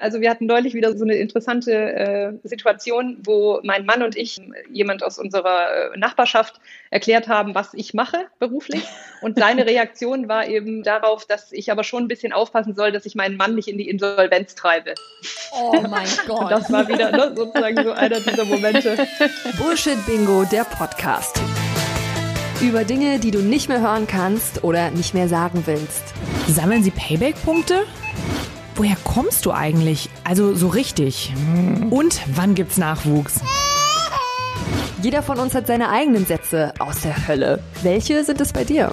Also wir hatten neulich wieder so eine interessante äh, Situation, wo mein Mann und ich jemand aus unserer äh, Nachbarschaft erklärt haben, was ich mache beruflich. Und seine Reaktion war eben darauf, dass ich aber schon ein bisschen aufpassen soll, dass ich meinen Mann nicht in die Insolvenz treibe. Oh mein Gott. Und das war wieder ne, sozusagen so einer dieser Momente. Bullshit Bingo, der Podcast. Über Dinge, die du nicht mehr hören kannst oder nicht mehr sagen willst. Sammeln Sie Payback-Punkte? Woher kommst du eigentlich? Also so richtig. Und wann gibt's Nachwuchs? Jeder von uns hat seine eigenen Sätze aus der Hölle. Welche sind es bei dir?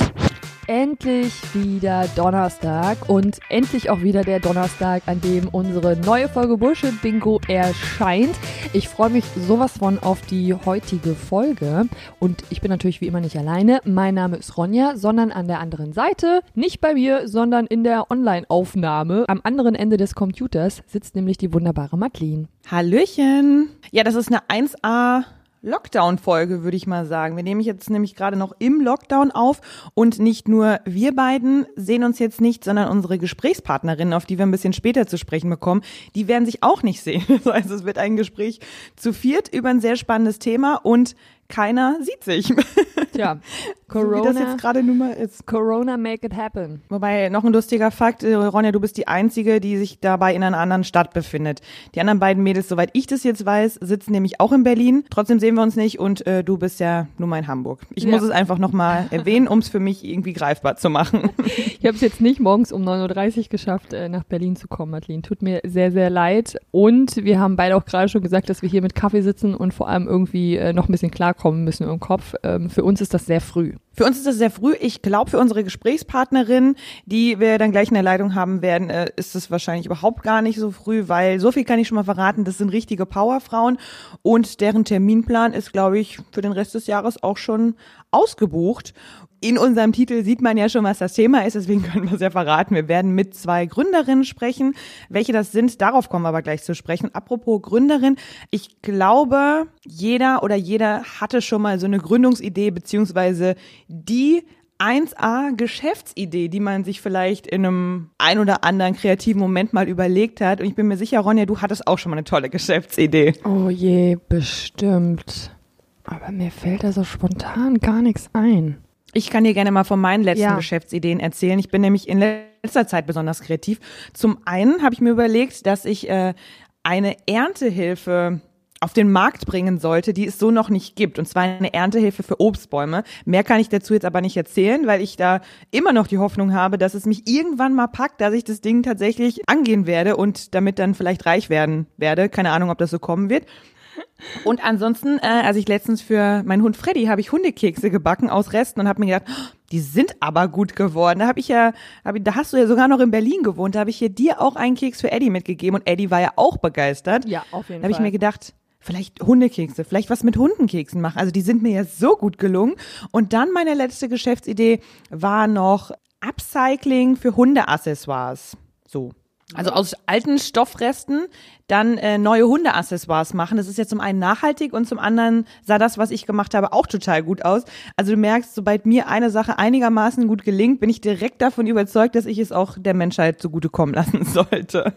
Endlich wieder Donnerstag und endlich auch wieder der Donnerstag, an dem unsere neue Folge Bullshit Bingo erscheint. Ich freue mich sowas von auf die heutige Folge und ich bin natürlich wie immer nicht alleine. Mein Name ist Ronja, sondern an der anderen Seite, nicht bei mir, sondern in der Online-Aufnahme. Am anderen Ende des Computers sitzt nämlich die wunderbare Madeline. Hallöchen. Ja, das ist eine 1A Lockdown-Folge, würde ich mal sagen. Wir nehmen jetzt nämlich gerade noch im Lockdown auf und nicht nur wir beiden sehen uns jetzt nicht, sondern unsere Gesprächspartnerinnen, auf die wir ein bisschen später zu sprechen bekommen, die werden sich auch nicht sehen. Also es wird ein Gespräch zu viert über ein sehr spannendes Thema und keiner sieht sich. Tja, Corona, so wie das jetzt gerade nun mal ist. Corona make it happen. Wobei, noch ein lustiger Fakt, äh, Ronja, du bist die Einzige, die sich dabei in einer anderen Stadt befindet. Die anderen beiden Mädels, soweit ich das jetzt weiß, sitzen nämlich auch in Berlin. Trotzdem sehen wir uns nicht und äh, du bist ja nun mal in Hamburg. Ich ja. muss es einfach nochmal erwähnen, um es für mich irgendwie greifbar zu machen. Ich habe es jetzt nicht morgens um 9.30 Uhr geschafft, äh, nach Berlin zu kommen, Madeline. Tut mir sehr, sehr leid. Und wir haben beide auch gerade schon gesagt, dass wir hier mit Kaffee sitzen und vor allem irgendwie äh, noch ein bisschen klarkommen müssen im Kopf. Ähm, für uns ist das sehr früh. Für uns ist das sehr früh. Ich glaube, für unsere Gesprächspartnerin, die wir dann gleich in der Leitung haben werden, äh, ist es wahrscheinlich überhaupt gar nicht so früh, weil so viel kann ich schon mal verraten, das sind richtige Powerfrauen und deren Terminplan ist, glaube ich, für den Rest des Jahres auch schon ausgebucht in unserem Titel sieht man ja schon, was das Thema ist, deswegen können wir es ja verraten. Wir werden mit zwei Gründerinnen sprechen. Welche das sind, darauf kommen wir aber gleich zu sprechen. Apropos Gründerin, ich glaube, jeder oder jeder hatte schon mal so eine Gründungsidee, beziehungsweise die 1A Geschäftsidee, die man sich vielleicht in einem ein oder anderen kreativen Moment mal überlegt hat. Und ich bin mir sicher, Ronja, du hattest auch schon mal eine tolle Geschäftsidee. Oh je, bestimmt. Aber mir fällt da so spontan gar nichts ein. Ich kann dir gerne mal von meinen letzten ja. Geschäftsideen erzählen. Ich bin nämlich in letzter Zeit besonders kreativ. Zum einen habe ich mir überlegt, dass ich äh, eine Erntehilfe auf den Markt bringen sollte, die es so noch nicht gibt. Und zwar eine Erntehilfe für Obstbäume. Mehr kann ich dazu jetzt aber nicht erzählen, weil ich da immer noch die Hoffnung habe, dass es mich irgendwann mal packt, dass ich das Ding tatsächlich angehen werde und damit dann vielleicht reich werden werde. Keine Ahnung, ob das so kommen wird. Und ansonsten, äh, als ich letztens für meinen Hund Freddy habe ich Hundekekse gebacken aus Resten und habe mir gedacht, oh, die sind aber gut geworden. Da habe ich ja, hab da hast du ja sogar noch in Berlin gewohnt. Da habe ich hier dir auch einen Keks für Eddie mitgegeben und Eddie war ja auch begeistert. Ja, auf jeden da hab Fall. Da habe ich mir gedacht, vielleicht Hundekekse, vielleicht was mit Hundenkeksen machen. Also die sind mir ja so gut gelungen. Und dann meine letzte Geschäftsidee war noch Upcycling für Hundeaccessoires. So. Also aus alten Stoffresten dann äh, neue Hundeaccessoires machen. Das ist ja zum einen nachhaltig und zum anderen sah das, was ich gemacht habe, auch total gut aus. Also du merkst, sobald mir eine Sache einigermaßen gut gelingt, bin ich direkt davon überzeugt, dass ich es auch der Menschheit zugutekommen lassen sollte.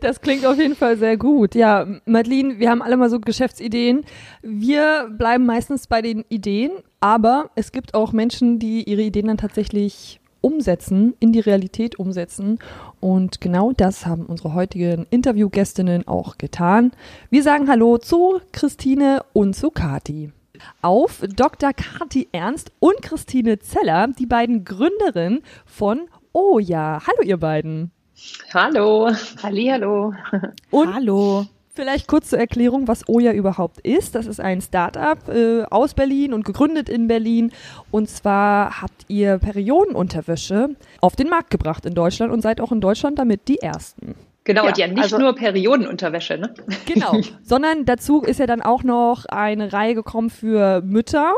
Das klingt auf jeden Fall sehr gut. Ja, Madeline, wir haben alle mal so Geschäftsideen. Wir bleiben meistens bei den Ideen, aber es gibt auch Menschen, die ihre Ideen dann tatsächlich umsetzen, in die Realität umsetzen. Und genau das haben unsere heutigen Interviewgästinnen auch getan. Wir sagen Hallo zu Christine und zu Kati. Auf Dr. Kati Ernst und Christine Zeller, die beiden Gründerinnen von Oh ja. Hallo ihr beiden. Hallo. Hallihallo. Und Hallo. Vielleicht kurz zur Erklärung, was Oja überhaupt ist. Das ist ein Startup äh, aus Berlin und gegründet in Berlin. Und zwar habt ihr Periodenunterwäsche auf den Markt gebracht in Deutschland und seid auch in Deutschland damit die Ersten. Genau, ja, und ja nicht also, nur Periodenunterwäsche, ne? Genau, sondern dazu ist ja dann auch noch eine Reihe gekommen für Mütter,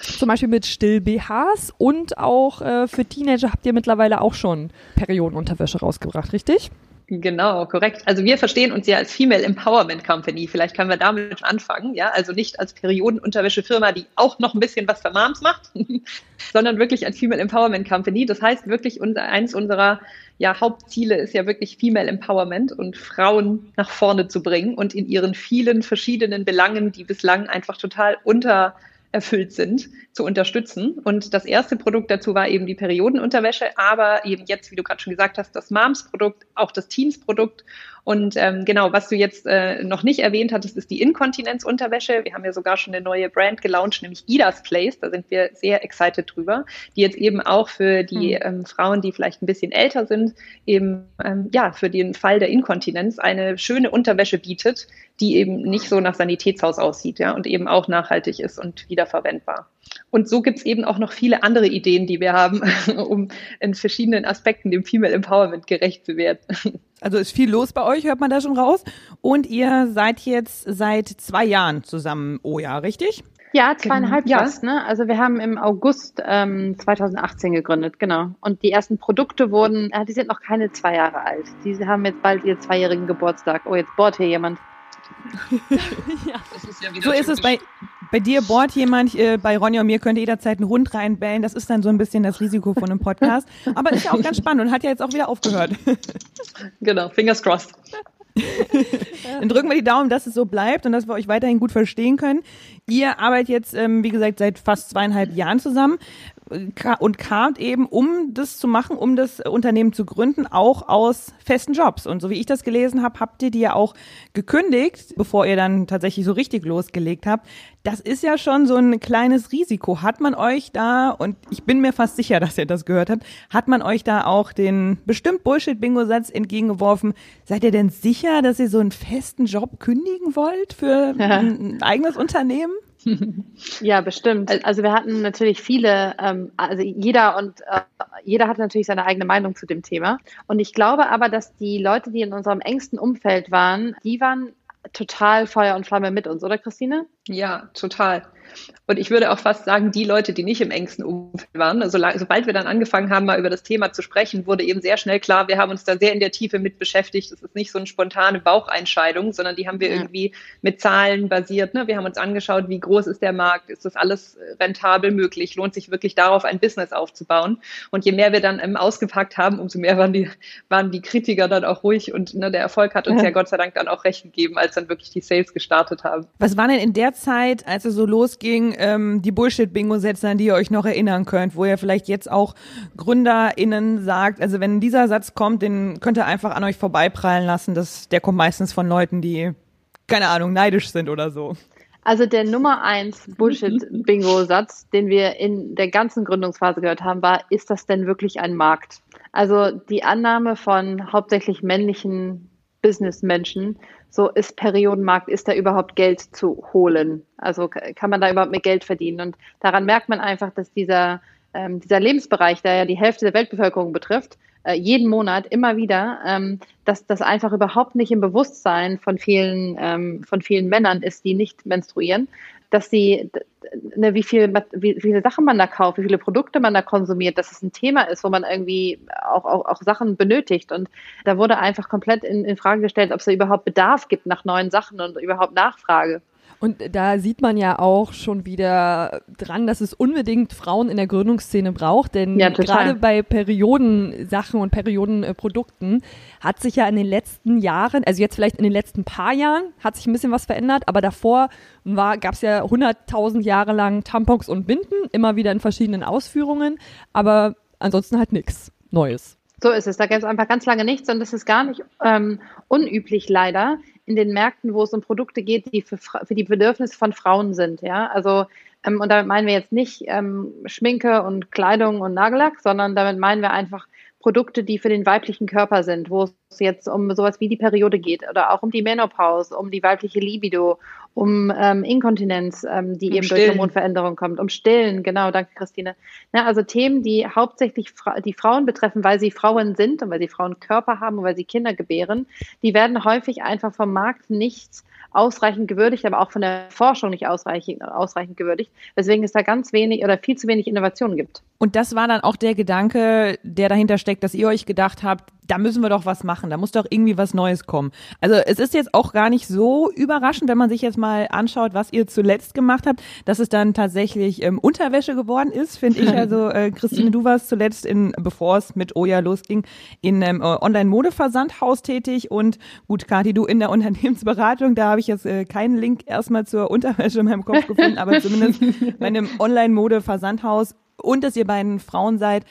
zum Beispiel mit Still-BHs und auch äh, für Teenager habt ihr mittlerweile auch schon Periodenunterwäsche rausgebracht, richtig? Genau, korrekt. Also wir verstehen uns ja als Female Empowerment Company. Vielleicht können wir damit anfangen, ja. Also nicht als Periodenunterwäschefirma, die auch noch ein bisschen was für Moms macht, sondern wirklich als Female Empowerment Company. Das heißt wirklich, unser, eins unserer ja, Hauptziele ist ja wirklich Female Empowerment und Frauen nach vorne zu bringen und in ihren vielen verschiedenen Belangen, die bislang einfach total unter erfüllt sind, zu unterstützen. Und das erste Produkt dazu war eben die Periodenunterwäsche, aber eben jetzt, wie du gerade schon gesagt hast, das Moms-Produkt, auch das Teams-Produkt. Und ähm, genau, was du jetzt äh, noch nicht erwähnt hattest, ist die Inkontinenzunterwäsche. Wir haben ja sogar schon eine neue Brand gelauncht, nämlich Ida's Place. Da sind wir sehr excited drüber, die jetzt eben auch für die mhm. ähm, Frauen, die vielleicht ein bisschen älter sind, eben ähm, ja für den Fall der Inkontinenz eine schöne Unterwäsche bietet, die eben nicht so nach Sanitätshaus aussieht, ja, und eben auch nachhaltig ist und wiederverwendbar. Und so gibt's eben auch noch viele andere Ideen, die wir haben, um in verschiedenen Aspekten dem Female Empowerment gerecht zu werden. Also ist viel los bei euch, hört man da schon raus. Und ihr seid jetzt seit zwei Jahren zusammen, oh ja, richtig? Ja, zweieinhalb genau. fast. Ne? Also wir haben im August ähm, 2018 gegründet, genau. Und die ersten Produkte wurden, äh, die sind noch keine zwei Jahre alt. Die haben jetzt bald ihr zweijährigen Geburtstag. Oh, jetzt bohrt hier jemand. ja. Ist ja so ist es bei, bei dir, bohrt jemand, äh, bei Ronja und mir könnte jederzeit ein Hund reinbellen. Das ist dann so ein bisschen das Risiko von einem Podcast. Aber ist ja auch ganz spannend und hat ja jetzt auch wieder aufgehört. genau, fingers crossed. Dann drücken wir die Daumen, dass es so bleibt und dass wir euch weiterhin gut verstehen können. Ihr arbeitet jetzt, ähm, wie gesagt, seit fast zweieinhalb Jahren zusammen und kamt eben, um das zu machen, um das Unternehmen zu gründen, auch aus festen Jobs. Und so wie ich das gelesen habe, habt ihr die ja auch gekündigt, bevor ihr dann tatsächlich so richtig losgelegt habt. Das ist ja schon so ein kleines Risiko. Hat man euch da, und ich bin mir fast sicher, dass ihr das gehört habt, hat man euch da auch den bestimmt Bullshit-Bingo-Satz entgegengeworfen? Seid ihr denn sicher, dass ihr so einen festen Job kündigen wollt für ein eigenes Unternehmen? Ja, bestimmt. Also wir hatten natürlich viele, ähm, also jeder und äh, jeder hat natürlich seine eigene Meinung zu dem Thema. Und ich glaube aber, dass die Leute, die in unserem engsten Umfeld waren, die waren total Feuer und Flamme mit uns, oder Christine? Ja, total. Und ich würde auch fast sagen, die Leute, die nicht im engsten Umfeld waren, also, sobald wir dann angefangen haben, mal über das Thema zu sprechen, wurde eben sehr schnell klar, wir haben uns da sehr in der Tiefe mit beschäftigt. Das ist nicht so eine spontane Baucheinscheidung, sondern die haben wir ja. irgendwie mit Zahlen basiert. Ne? Wir haben uns angeschaut, wie groß ist der Markt, ist das alles rentabel möglich, lohnt sich wirklich darauf, ein Business aufzubauen. Und je mehr wir dann ähm, ausgepackt haben, umso mehr waren die, waren die Kritiker dann auch ruhig und ne, der Erfolg hat uns ja. ja Gott sei Dank dann auch recht gegeben, als dann wirklich die Sales gestartet haben. Was war denn in der Zeit, als es so losging, ähm, die Bullshit-Bingo-Sätze, an die ihr euch noch erinnern könnt, wo ihr vielleicht jetzt auch GründerInnen sagt, also wenn dieser Satz kommt, den könnt ihr einfach an euch vorbeiprallen lassen. Das, der kommt meistens von Leuten, die, keine Ahnung, neidisch sind oder so. Also der Nummer eins Bullshit-Bingo-Satz, den wir in der ganzen Gründungsphase gehört haben, war, ist das denn wirklich ein Markt? Also die Annahme von hauptsächlich männlichen Businessmenschen, so ist Periodenmarkt, ist da überhaupt Geld zu holen? Also kann man da überhaupt mehr Geld verdienen? Und daran merkt man einfach, dass dieser, ähm, dieser Lebensbereich, der ja die Hälfte der Weltbevölkerung betrifft, äh, jeden Monat immer wieder, ähm, dass das einfach überhaupt nicht im Bewusstsein von vielen, ähm, von vielen Männern ist, die nicht menstruieren, dass sie, ne, wie, viel, wie, wie viele Sachen man da kauft, wie viele Produkte man da konsumiert, dass es ein Thema ist, wo man irgendwie auch, auch, auch Sachen benötigt. Und da wurde einfach komplett in, in Frage gestellt, ob es da überhaupt Bedarf gibt nach neuen Sachen und überhaupt Nachfrage. Und da sieht man ja auch schon wieder dran, dass es unbedingt Frauen in der Gründungsszene braucht, denn ja, gerade bei Periodensachen und Periodenprodukten hat sich ja in den letzten Jahren, also jetzt vielleicht in den letzten paar Jahren, hat sich ein bisschen was verändert, aber davor gab es ja 100.000 Jahre lang Tampons und Binden, immer wieder in verschiedenen Ausführungen, aber ansonsten halt nichts Neues. So ist es. Da gibt es einfach ganz lange nichts und das ist gar nicht ähm, unüblich leider in den Märkten, wo es um Produkte geht, die für, für die Bedürfnisse von Frauen sind. Ja, also ähm, und damit meinen wir jetzt nicht ähm, Schminke und Kleidung und Nagellack, sondern damit meinen wir einfach Produkte, die für den weiblichen Körper sind, wo es jetzt um sowas wie die Periode geht oder auch um die Menopause, um die weibliche Libido, um ähm, Inkontinenz, ähm, die um eben Stillen. durch Hormonveränderungen kommt, um Stillen, genau, danke Christine. Ja, also Themen, die hauptsächlich Fra die Frauen betreffen, weil sie Frauen sind und weil sie Frauenkörper haben und weil sie Kinder gebären, die werden häufig einfach vom Markt nichts ausreichend gewürdigt, aber auch von der Forschung nicht ausreichend, ausreichend gewürdigt, weswegen es da ganz wenig oder viel zu wenig Innovationen gibt. Und das war dann auch der Gedanke, der dahinter steckt, dass ihr euch gedacht habt, da müssen wir doch was machen, da muss doch irgendwie was Neues kommen. Also es ist jetzt auch gar nicht so überraschend, wenn man sich jetzt mal anschaut, was ihr zuletzt gemacht habt, dass es dann tatsächlich ähm, Unterwäsche geworden ist, finde ich. Also äh, Christine, du warst zuletzt in, bevor es mit Oja losging, in einem äh, Online-Mode-Versandhaus tätig und gut, Kathi, du in der Unternehmensberatung, da habe ich jetzt äh, keinen Link erstmal zur Unterwäsche in meinem Kopf gefunden, aber zumindest bei einem Online-Mode-Versandhaus und dass ihr beiden Frauen seid,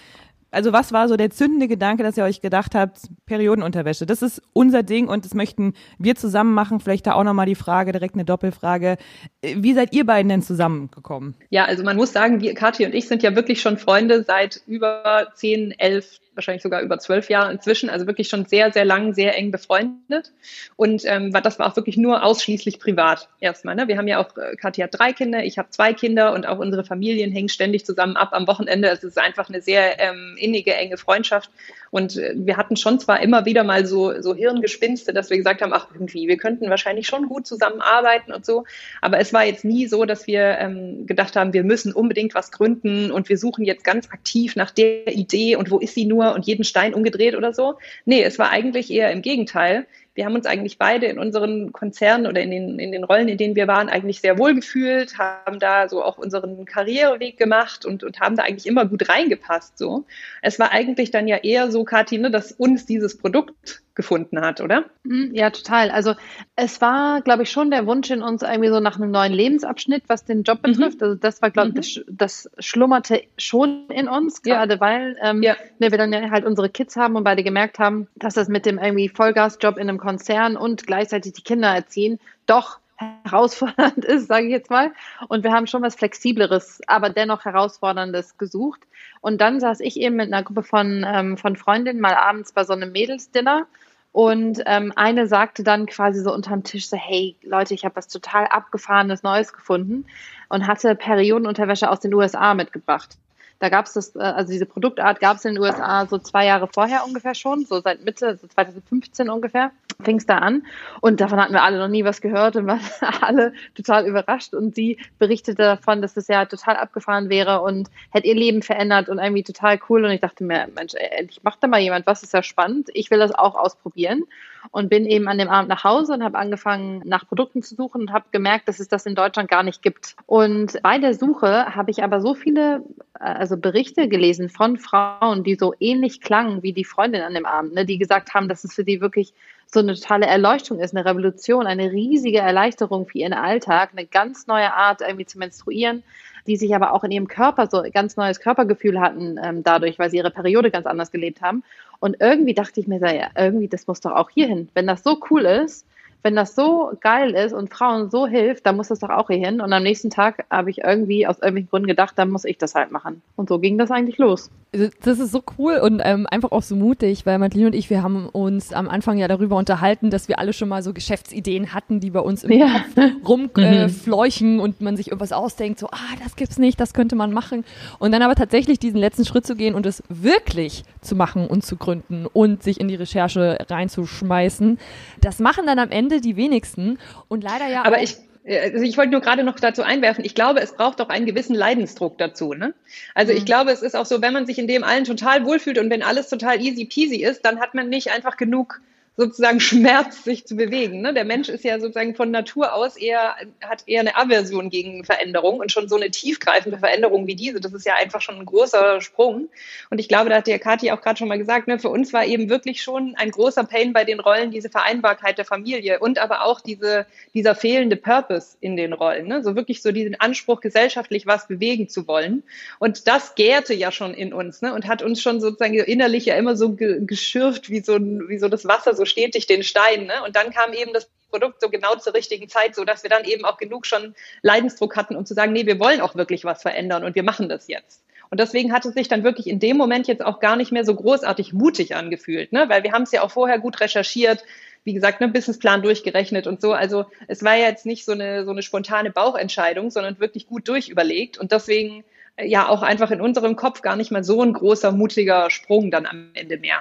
also was war so der zündende Gedanke, dass ihr euch gedacht habt, Periodenunterwäsche, das ist unser Ding und das möchten wir zusammen machen. Vielleicht da auch nochmal die Frage, direkt eine Doppelfrage. Wie seid ihr beiden denn zusammengekommen? Ja, also man muss sagen, wir, Kathi und ich sind ja wirklich schon Freunde seit über zehn, elf, wahrscheinlich sogar über zwölf Jahre inzwischen, also wirklich schon sehr, sehr lang, sehr eng befreundet. Und ähm, das war auch wirklich nur ausschließlich privat erstmal. Ne? Wir haben ja auch, äh, Kathi hat drei Kinder, ich habe zwei Kinder und auch unsere Familien hängen ständig zusammen ab am Wochenende. Es ist einfach eine sehr ähm, innige, enge Freundschaft. Und äh, wir hatten schon zwar immer wieder mal so, so Hirngespinste, dass wir gesagt haben, ach irgendwie, wir könnten wahrscheinlich schon gut zusammenarbeiten und so. Aber es war jetzt nie so, dass wir ähm, gedacht haben, wir müssen unbedingt was gründen und wir suchen jetzt ganz aktiv nach der Idee und wo ist sie nur und jeden Stein umgedreht oder so. Nee, es war eigentlich eher im Gegenteil wir haben uns eigentlich beide in unseren Konzernen oder in den, in den Rollen, in denen wir waren, eigentlich sehr wohl gefühlt, haben da so auch unseren Karriereweg gemacht und, und haben da eigentlich immer gut reingepasst. So. Es war eigentlich dann ja eher so, Kathi, ne, dass uns dieses Produkt gefunden hat, oder? Mhm, ja, total. Also es war, glaube ich, schon der Wunsch in uns irgendwie so nach einem neuen Lebensabschnitt, was den Job mhm. betrifft. Mhm. Also das war, glaube ich, mhm. das, das, schlummerte schon in uns, gerade ja. weil ähm, ja. wir dann ja halt unsere Kids haben und beide gemerkt haben, dass das mit dem irgendwie Vollgasjob in einem Konzern und gleichzeitig die Kinder erziehen doch herausfordernd ist, sage ich jetzt mal. Und wir haben schon was Flexibleres, aber dennoch herausforderndes gesucht. Und dann saß ich eben mit einer Gruppe von, ähm, von Freundinnen mal abends bei so einem Mädelsdinner. Und ähm, eine sagte dann quasi so unterm Tisch so, hey Leute, ich habe was total abgefahrenes Neues gefunden und hatte Periodenunterwäsche aus den USA mitgebracht. Da gab es das, äh, also diese Produktart gab es in den USA so zwei Jahre vorher ungefähr schon, so seit Mitte, so 2015 ungefähr, fing es da an. Und davon hatten wir alle noch nie was gehört und waren alle total überrascht. Und sie berichtete davon, dass das ja total abgefahren wäre und hätte ihr Leben verändert und irgendwie total cool. Und ich dachte mir, Mensch, endlich macht da mal jemand was, ist ja spannend. Ich will das auch ausprobieren und bin eben an dem Abend nach Hause und habe angefangen, nach Produkten zu suchen und habe gemerkt, dass es das in Deutschland gar nicht gibt. Und bei der Suche habe ich aber so viele äh, also Berichte gelesen von Frauen, die so ähnlich klangen wie die Freundin an dem Abend, ne, die gesagt haben, dass es für sie wirklich so eine totale Erleuchtung ist, eine Revolution, eine riesige Erleichterung für ihren Alltag, eine ganz neue Art irgendwie zu menstruieren, die sich aber auch in ihrem Körper so ganz neues Körpergefühl hatten ähm, dadurch, weil sie ihre Periode ganz anders gelebt haben. Und irgendwie dachte ich mir, ja, irgendwie, das muss doch auch hier hin. Wenn das so cool ist, wenn das so geil ist und Frauen so hilft, dann muss das doch auch hier hin. Und am nächsten Tag habe ich irgendwie aus irgendwelchen Gründen gedacht, dann muss ich das halt machen. Und so ging das eigentlich los. Das ist so cool und ähm, einfach auch so mutig, weil Madeline und ich, wir haben uns am Anfang ja darüber unterhalten, dass wir alle schon mal so Geschäftsideen hatten, die bei uns im ja. Kopf rumfleuchen äh, und man sich irgendwas ausdenkt, so, ah, das gibt's nicht, das könnte man machen. Und dann aber tatsächlich diesen letzten Schritt zu gehen und es wirklich zu machen und zu gründen und sich in die Recherche reinzuschmeißen, das machen dann am Ende die wenigsten. Und leider ja. Aber ich, also ich wollte nur gerade noch dazu einwerfen, ich glaube, es braucht auch einen gewissen Leidensdruck dazu. Ne? Also mhm. ich glaube, es ist auch so, wenn man sich in dem allen total wohlfühlt und wenn alles total easy peasy ist, dann hat man nicht einfach genug sozusagen Schmerz, sich zu bewegen. Ne? Der Mensch ist ja sozusagen von Natur aus eher, hat eher eine Aversion gegen Veränderung und schon so eine tiefgreifende Veränderung wie diese, das ist ja einfach schon ein großer Sprung. Und ich glaube, da hat der Kathi auch gerade schon mal gesagt, ne, für uns war eben wirklich schon ein großer Pain bei den Rollen diese Vereinbarkeit der Familie und aber auch diese, dieser fehlende Purpose in den Rollen. Ne? So wirklich so diesen Anspruch, gesellschaftlich was bewegen zu wollen. Und das gärte ja schon in uns ne? und hat uns schon sozusagen innerlich ja immer so geschürft wie so, wie so das Wasser so stetig den Stein. Ne? Und dann kam eben das Produkt so genau zur richtigen Zeit, so dass wir dann eben auch genug schon Leidensdruck hatten, um zu sagen, nee, wir wollen auch wirklich was verändern und wir machen das jetzt. Und deswegen hat es sich dann wirklich in dem Moment jetzt auch gar nicht mehr so großartig mutig angefühlt, ne? weil wir haben es ja auch vorher gut recherchiert, wie gesagt, einen Businessplan durchgerechnet und so. Also es war ja jetzt nicht so eine, so eine spontane Bauchentscheidung, sondern wirklich gut durchüberlegt. Und deswegen äh, ja auch einfach in unserem Kopf gar nicht mal so ein großer, mutiger Sprung dann am Ende mehr.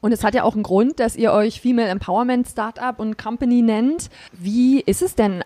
Und es hat ja auch einen Grund, dass ihr euch Female Empowerment Startup und Company nennt. Wie ist es denn,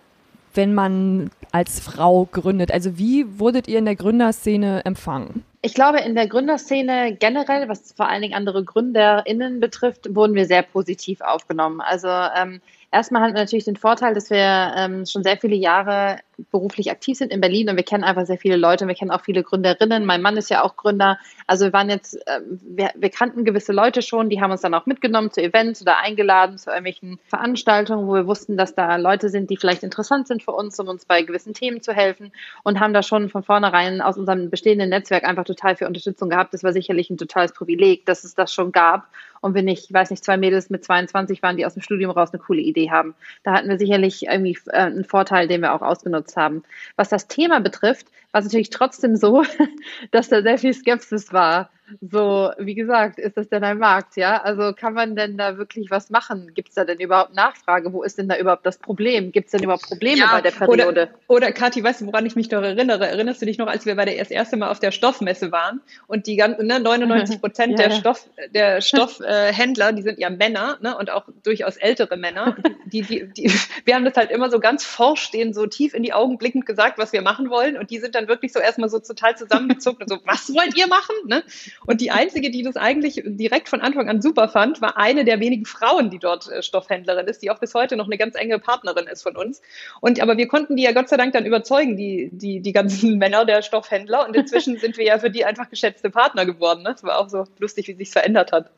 wenn man als Frau gründet? Also wie wurdet ihr in der Gründerszene empfangen? Ich glaube, in der Gründerszene generell, was vor allen Dingen andere GründerInnen betrifft, wurden wir sehr positiv aufgenommen. Also ähm, erstmal hatten wir natürlich den Vorteil, dass wir ähm, schon sehr viele Jahre beruflich aktiv sind in Berlin und wir kennen einfach sehr viele Leute und wir kennen auch viele Gründerinnen. Mein Mann ist ja auch Gründer. Also wir waren jetzt, äh, wir, wir kannten gewisse Leute schon, die haben uns dann auch mitgenommen zu Events oder eingeladen zu irgendwelchen Veranstaltungen, wo wir wussten, dass da Leute sind, die vielleicht interessant sind für uns, um uns bei gewissen Themen zu helfen und haben da schon von vornherein aus unserem bestehenden Netzwerk einfach total viel Unterstützung gehabt. Das war sicherlich ein totales Privileg, dass es das schon gab und wir nicht, weiß nicht, zwei Mädels mit 22 waren, die aus dem Studium raus eine coole Idee haben. Da hatten wir sicherlich irgendwie äh, einen Vorteil, den wir auch ausgenutzt haben. Was das Thema betrifft, war es natürlich trotzdem so, dass da sehr viel Skepsis war so, wie gesagt, ist das denn ein Markt, ja? Also kann man denn da wirklich was machen? Gibt es da denn überhaupt Nachfrage? Wo ist denn da überhaupt das Problem? Gibt es denn überhaupt Probleme ja, bei der Periode? Oder, oder Kathi, weißt du, woran ich mich noch erinnere? Erinnerst du dich noch, als wir bei der das erste Mal auf der Stoffmesse waren und die ganzen ne, 99 Prozent ja, der, Stoff, der Stoffhändler, äh, die sind ja Männer ne, und auch durchaus ältere Männer. Die, die, die, wir haben das halt immer so ganz forsch denen so tief in die Augen blickend gesagt, was wir machen wollen und die sind dann wirklich so erstmal so total zusammengezuckt und so, was wollt ihr machen? Ne? Und die einzige, die das eigentlich direkt von Anfang an super fand, war eine der wenigen Frauen, die dort äh, Stoffhändlerin ist, die auch bis heute noch eine ganz enge Partnerin ist von uns. Und aber wir konnten die ja Gott sei Dank dann überzeugen, die, die, die ganzen Männer der Stoffhändler. Und inzwischen sind wir ja für die einfach geschätzte Partner geworden. Ne? Das war auch so lustig, wie sich verändert hat.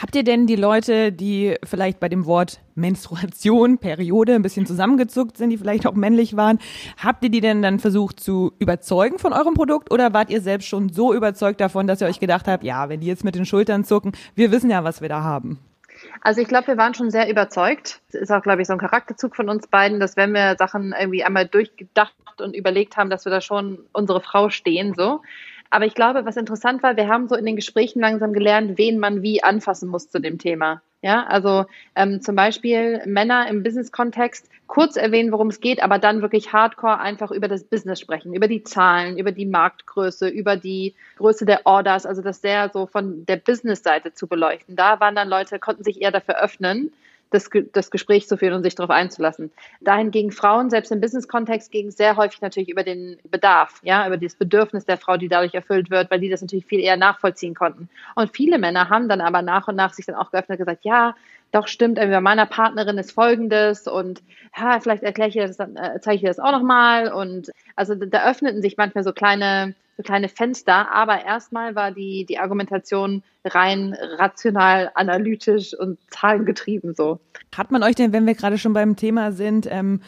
Habt ihr denn die Leute, die vielleicht bei dem Wort Menstruation, Periode ein bisschen zusammengezuckt sind, die vielleicht auch männlich waren, habt ihr die denn dann versucht zu überzeugen von eurem Produkt oder wart ihr selbst schon so überzeugt davon, dass ihr euch gedacht habt, ja, wenn die jetzt mit den Schultern zucken, wir wissen ja, was wir da haben. Also ich glaube, wir waren schon sehr überzeugt. Es ist auch, glaube ich, so ein Charakterzug von uns beiden, dass wenn wir Sachen irgendwie einmal durchgedacht und überlegt haben, dass wir da schon unsere Frau stehen, so. Aber ich glaube, was interessant war, wir haben so in den Gesprächen langsam gelernt, wen man wie anfassen muss zu dem Thema. Ja, also ähm, zum Beispiel Männer im Business-Kontext kurz erwähnen, worum es geht, aber dann wirklich hardcore einfach über das Business sprechen, über die Zahlen, über die Marktgröße, über die Größe der Orders, also das sehr so von der Business-Seite zu beleuchten. Da waren dann Leute, konnten sich eher dafür öffnen das, das Gespräch zu führen und sich darauf einzulassen. Dahin gegen Frauen, selbst im Business-Kontext, ging es sehr häufig natürlich über den Bedarf, ja, über das Bedürfnis der Frau, die dadurch erfüllt wird, weil die das natürlich viel eher nachvollziehen konnten. Und viele Männer haben dann aber nach und nach sich dann auch geöffnet und gesagt, ja, doch stimmt, bei meiner Partnerin ist folgendes und ja, vielleicht erkläre ich dir das dann, äh, zeige ich dir das auch nochmal. Und also da öffneten sich manchmal so kleine so kleine Fenster. Aber erstmal war die, die Argumentation rein rational, analytisch und zahlengetrieben so. Hat man euch denn, wenn wir gerade schon beim Thema sind, ähm,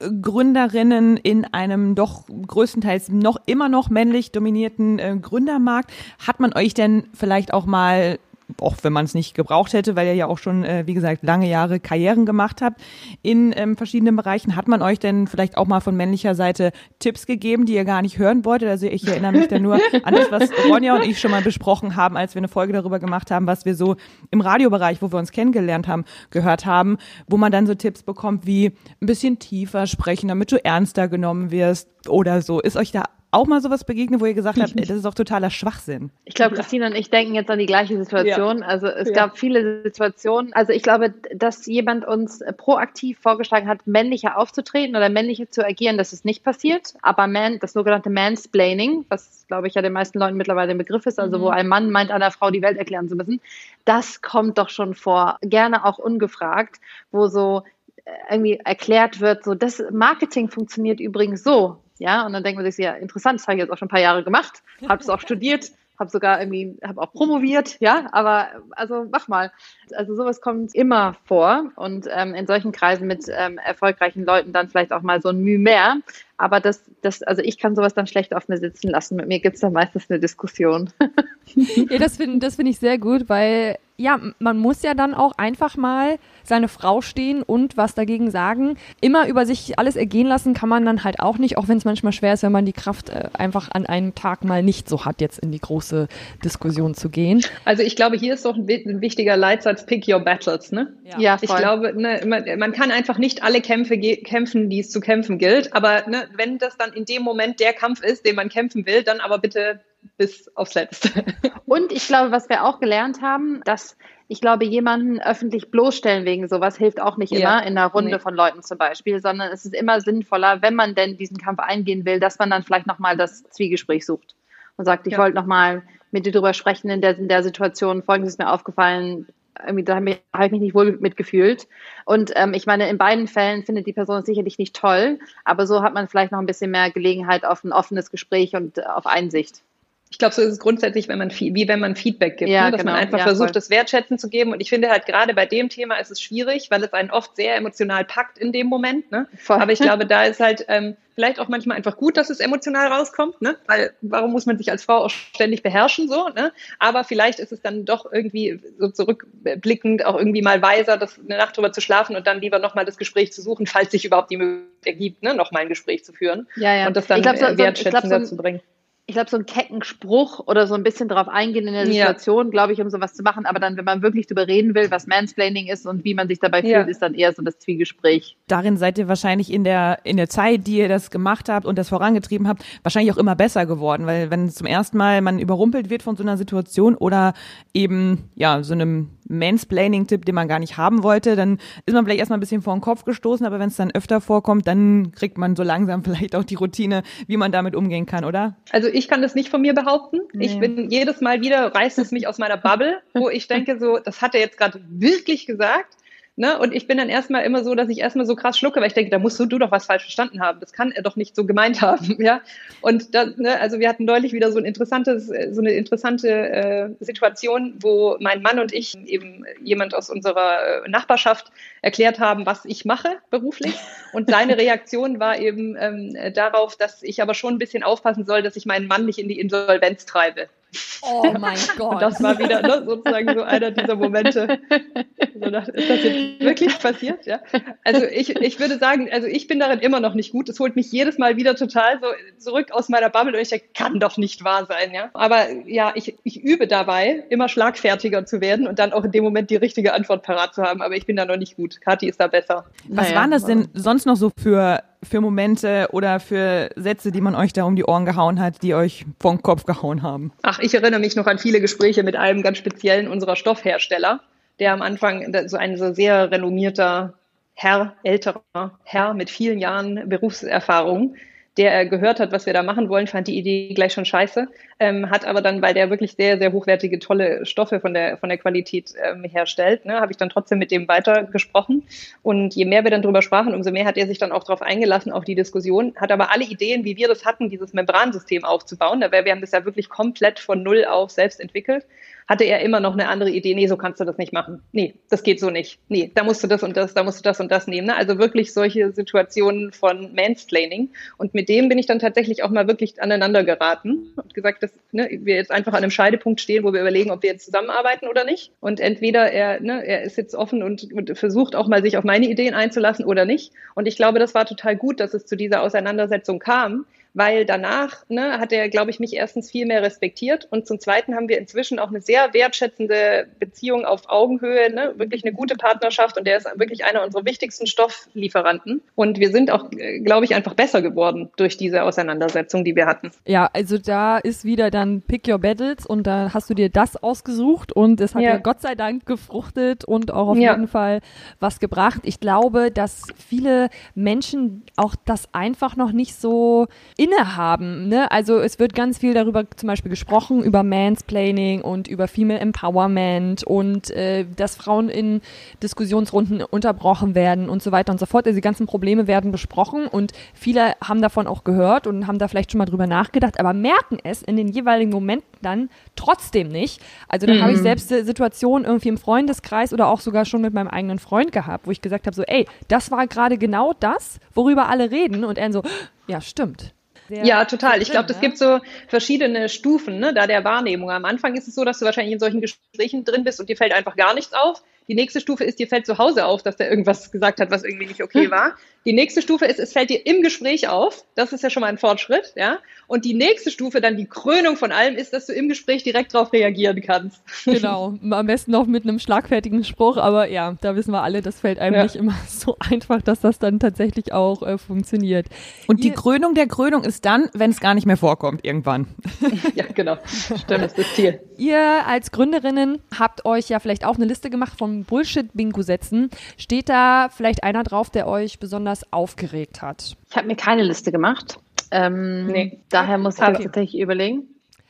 Gründerinnen in einem doch größtenteils noch immer noch männlich dominierten äh, Gründermarkt. Hat man euch denn vielleicht auch mal auch wenn man es nicht gebraucht hätte, weil ihr ja auch schon, äh, wie gesagt, lange Jahre Karrieren gemacht habt in ähm, verschiedenen Bereichen. Hat man euch denn vielleicht auch mal von männlicher Seite Tipps gegeben, die ihr gar nicht hören wolltet? Also ich erinnere mich da nur an das, was Ronja und ich schon mal besprochen haben, als wir eine Folge darüber gemacht haben, was wir so im Radiobereich, wo wir uns kennengelernt haben, gehört haben, wo man dann so Tipps bekommt wie ein bisschen tiefer sprechen, damit du ernster genommen wirst oder so. Ist euch da auch mal sowas begegnet, wo ihr gesagt habt, das ist doch totaler Schwachsinn? Ich glaube, Christine und ich denken jetzt an die gleiche Situation. Ja. Also es ja. gab viele Situationen. Also ich glaube, dass jemand uns proaktiv vorgeschlagen hat, männlicher aufzutreten oder männlicher zu agieren, das ist nicht passiert. Aber man, das sogenannte Mansplaining, was glaube ich ja den meisten Leuten mittlerweile ein Begriff ist, also mhm. wo ein Mann meint, einer Frau die Welt erklären zu müssen, das kommt doch schon vor. Gerne auch ungefragt, wo so äh, irgendwie erklärt wird, so das Marketing funktioniert übrigens so. Ja, und dann denkt man sich, ja, interessant, das habe ich jetzt auch schon ein paar Jahre gemacht, habe es auch studiert, habe sogar irgendwie, habe auch promoviert, ja, aber also mach mal. Also sowas kommt immer vor und ähm, in solchen Kreisen mit ähm, erfolgreichen Leuten dann vielleicht auch mal so ein Mühe mehr. Aber das, das, also ich kann sowas dann schlecht auf mir sitzen lassen. Mit mir gibt es dann meistens eine Diskussion. ja, das finde das finde ich sehr gut, weil ja, man muss ja dann auch einfach mal seine Frau stehen und was dagegen sagen. Immer über sich alles ergehen lassen kann man dann halt auch nicht, auch wenn es manchmal schwer ist, wenn man die Kraft äh, einfach an einem Tag mal nicht so hat, jetzt in die große Diskussion zu gehen. Also ich glaube, hier ist doch ein, ein wichtiger Leitsatz, pick your battles, ne? Ja, ja ich glaube, ne, man, man, kann einfach nicht alle Kämpfe kämpfen, die es zu kämpfen gilt, aber ne, wenn das dann in dem Moment der Kampf ist, den man kämpfen will, dann aber bitte bis aufs Letzte. Und ich glaube, was wir auch gelernt haben, dass ich glaube, jemanden öffentlich bloßstellen wegen sowas hilft auch nicht immer ja, in einer Runde nee. von Leuten zum Beispiel, sondern es ist immer sinnvoller, wenn man denn diesen Kampf eingehen will, dass man dann vielleicht nochmal das Zwiegespräch sucht und sagt, ich Ja. wollte nochmal mit dir drüber sprechen in der, in der Situation, folgendes ist mir aufgefallen, irgendwie, da habe ich, hab ich mich nicht wohl mitgefühlt. Und ähm, ich meine, in beiden Fällen findet die Person es sicherlich nicht toll, aber so hat man vielleicht noch ein bisschen mehr Gelegenheit auf ein offenes Gespräch und äh, auf Einsicht. Ich glaube, so ist es grundsätzlich, wenn man wie wenn man Feedback gibt, Ja, ne? dass genau. man einfach Ja, versucht, voll. das Wertschätzen zu geben. Und ich finde halt gerade bei dem Thema ist es schwierig, weil es einen oft sehr emotional packt in dem Moment. Ne? Voll. Aber ich glaube, da ist halt ähm, vielleicht auch manchmal einfach gut, dass es emotional rauskommt, ne? Weil warum muss man sich als Frau auch ständig beherrschen so, ne? Aber vielleicht ist es dann doch irgendwie so zurückblickend auch irgendwie mal weiser, das eine Nacht drüber zu schlafen und dann lieber nochmal das Gespräch zu suchen, falls sich überhaupt die Möglichkeit ergibt, ne, nochmal ein Gespräch zu führen Ja, ja. und das dann Ich glaub, so- äh, so- ich glaub, wertschätzender so zu bringen. Ich glaube, so ein kecken Spruch oder so ein bisschen drauf eingehen in der Ja. Situation, glaube ich, um sowas zu machen. Aber dann, wenn man wirklich drüber reden will, was Mansplaining ist und wie man sich dabei Ja. fühlt, ist dann eher so das Zwiegespräch. Darin seid ihr wahrscheinlich in der, in der Zeit, die ihr das gemacht habt und das vorangetrieben habt, wahrscheinlich auch immer besser geworden, weil wenn zum ersten Mal man überrumpelt wird von so einer Situation oder eben, ja, so einem Mansplaining-Tipp, den man gar nicht haben wollte, dann ist man vielleicht erstmal ein bisschen vor den Kopf gestoßen, aber wenn es dann öfter vorkommt, dann kriegt man so langsam vielleicht auch die Routine, wie man damit umgehen kann, oder? Also ich kann das nicht von mir behaupten. Ich Nee. bin jedes Mal wieder, reißt es mich aus meiner Bubble, wo ich denke so, das hat er jetzt gerade wirklich gesagt. Ne? Und ich bin dann erstmal immer so, dass ich erstmal so krass schlucke, weil ich denke, da musst du, du doch was falsch verstanden haben. Das kann er doch nicht so gemeint haben. Ja? Und da, ne, also wir hatten neulich wieder so ein interessantes, äh, so eine interessante äh, Situation, wo mein Mann und ich eben jemand aus unserer äh, Nachbarschaft erklärt haben, was ich mache beruflich. Und seine Reaktion war eben ähm, äh, darauf, dass ich aber schon ein bisschen aufpassen soll, dass ich meinen Mann nicht in die Insolvenz treibe. Oh mein Gott. Und das war wieder ne, sozusagen so einer dieser Momente. So ist das jetzt wirklich passiert? Ja. Also ich, ich würde sagen, also ich bin darin immer noch nicht gut. Es holt mich jedes Mal wieder total so zurück aus meiner Bubble und ich denke, kann doch nicht wahr sein, ja. Aber ja, ich, ich übe dabei, immer schlagfertiger zu werden und dann auch in dem Moment die richtige Antwort parat zu haben. Aber ich bin da noch nicht gut. Kathi ist da besser. Was Naja, waren das denn sonst noch so für, für Momente oder für Sätze, die man euch da um die Ohren gehauen hat, die euch vom Kopf gehauen haben? Ach, ich erinnere mich noch an viele Gespräche mit einem ganz speziellen unserer Stoffhersteller, der am Anfang so ein sehr renommierter Herr, älterer Herr mit vielen Jahren Berufserfahrung, der äh, gehört hat, was wir da machen wollen, fand die Idee gleich schon scheiße, ähm, hat aber dann, weil der wirklich sehr, sehr hochwertige, tolle Stoffe von der, von der Qualität ähm, herstellt, ne, habe ich dann trotzdem mit dem weiter gesprochen. Und je mehr wir dann drüber sprachen, umso mehr hat er sich dann auch darauf eingelassen, auf die Diskussion, hat aber alle Ideen, wie wir das hatten, dieses Membransystem aufzubauen, da wir haben das ja wirklich komplett von Null auf selbst entwickelt, hatte er immer noch eine andere Idee, nee, so kannst du das nicht machen. Nee, das geht so nicht. Nee, da musst du das und das, da musst du das und das nehmen. Ne? Also wirklich solche Situationen von Mansplaining. Und mit dem bin ich dann tatsächlich auch mal wirklich aneinander geraten und gesagt, dass ne, wir jetzt einfach an einem Scheidepunkt stehen, wo wir überlegen, ob wir jetzt zusammenarbeiten oder nicht. Und entweder er, ne, er ist jetzt offen und, und versucht auch mal sich auf meine Ideen einzulassen oder nicht. Und ich glaube, das war total gut, dass es zu dieser Auseinandersetzung kam, weil danach ne, hat er, glaube ich, mich erstens viel mehr respektiert und zum Zweiten haben wir inzwischen auch eine sehr wertschätzende Beziehung auf Augenhöhe, ne, wirklich eine gute Partnerschaft und der ist wirklich einer unserer wichtigsten Stofflieferanten und wir sind auch, glaube ich, einfach besser geworden durch diese Auseinandersetzung, die wir hatten. Ja, also da ist wieder dann Pick Your Battles und da hast du dir das ausgesucht und es hat ja, Ja. Gott sei Dank gefruchtet und auch auf Ja. jeden Fall was gebracht. Ich glaube, dass viele Menschen auch das einfach noch nicht so innehaben. Ne? Also es wird ganz viel darüber zum Beispiel gesprochen, über Mansplaining und über Female Empowerment und äh, dass Frauen in Diskussionsrunden unterbrochen werden und so weiter und so fort. Also die ganzen Probleme werden besprochen und viele haben davon auch gehört und haben da vielleicht schon mal drüber nachgedacht, aber merken es in den jeweiligen Momenten dann trotzdem nicht. Also da habe ich selbst äh, Situationen irgendwie im Freundeskreis oder auch sogar schon mit meinem eigenen Freund gehabt, wo ich gesagt habe, so, ey, das war gerade genau das, worüber alle reden und er so, ja, stimmt. Sehr- Ja, total. Ich glaube, drin, es gibt so verschiedene Stufen ne, da der Wahrnehmung. Am Anfang ist es so, dass du wahrscheinlich in solchen Gesprächen drin bist und dir fällt einfach gar nichts auf. Die nächste Stufe ist, dir fällt zu Hause auf, dass der irgendwas gesagt hat, was irgendwie nicht okay war. Die nächste Stufe ist, es fällt dir im Gespräch auf. Das ist ja schon mal ein Fortschritt, ja. Und die nächste Stufe, dann die Krönung von allem, ist, dass du im Gespräch direkt darauf reagieren kannst. Genau, am besten noch mit einem schlagfertigen Spruch, aber ja, da wissen wir alle, das fällt einem Ja. nicht immer so einfach, dass das dann tatsächlich auch äh, funktioniert. Und die Ihr- Krönung der Krönung ist dann, wenn es gar nicht mehr vorkommt irgendwann. ja, genau. Stimmt, das ist das Ziel. Ihr als Gründerinnen habt euch ja vielleicht auch eine Liste gemacht von Bullshit-Bingo-Sätzen. Steht da vielleicht einer drauf, der euch besonders aufgeregt hat? Ich habe mir keine Liste gemacht. Ähm, Nee. Daher muss ich Okay. jetzt tatsächlich überlegen.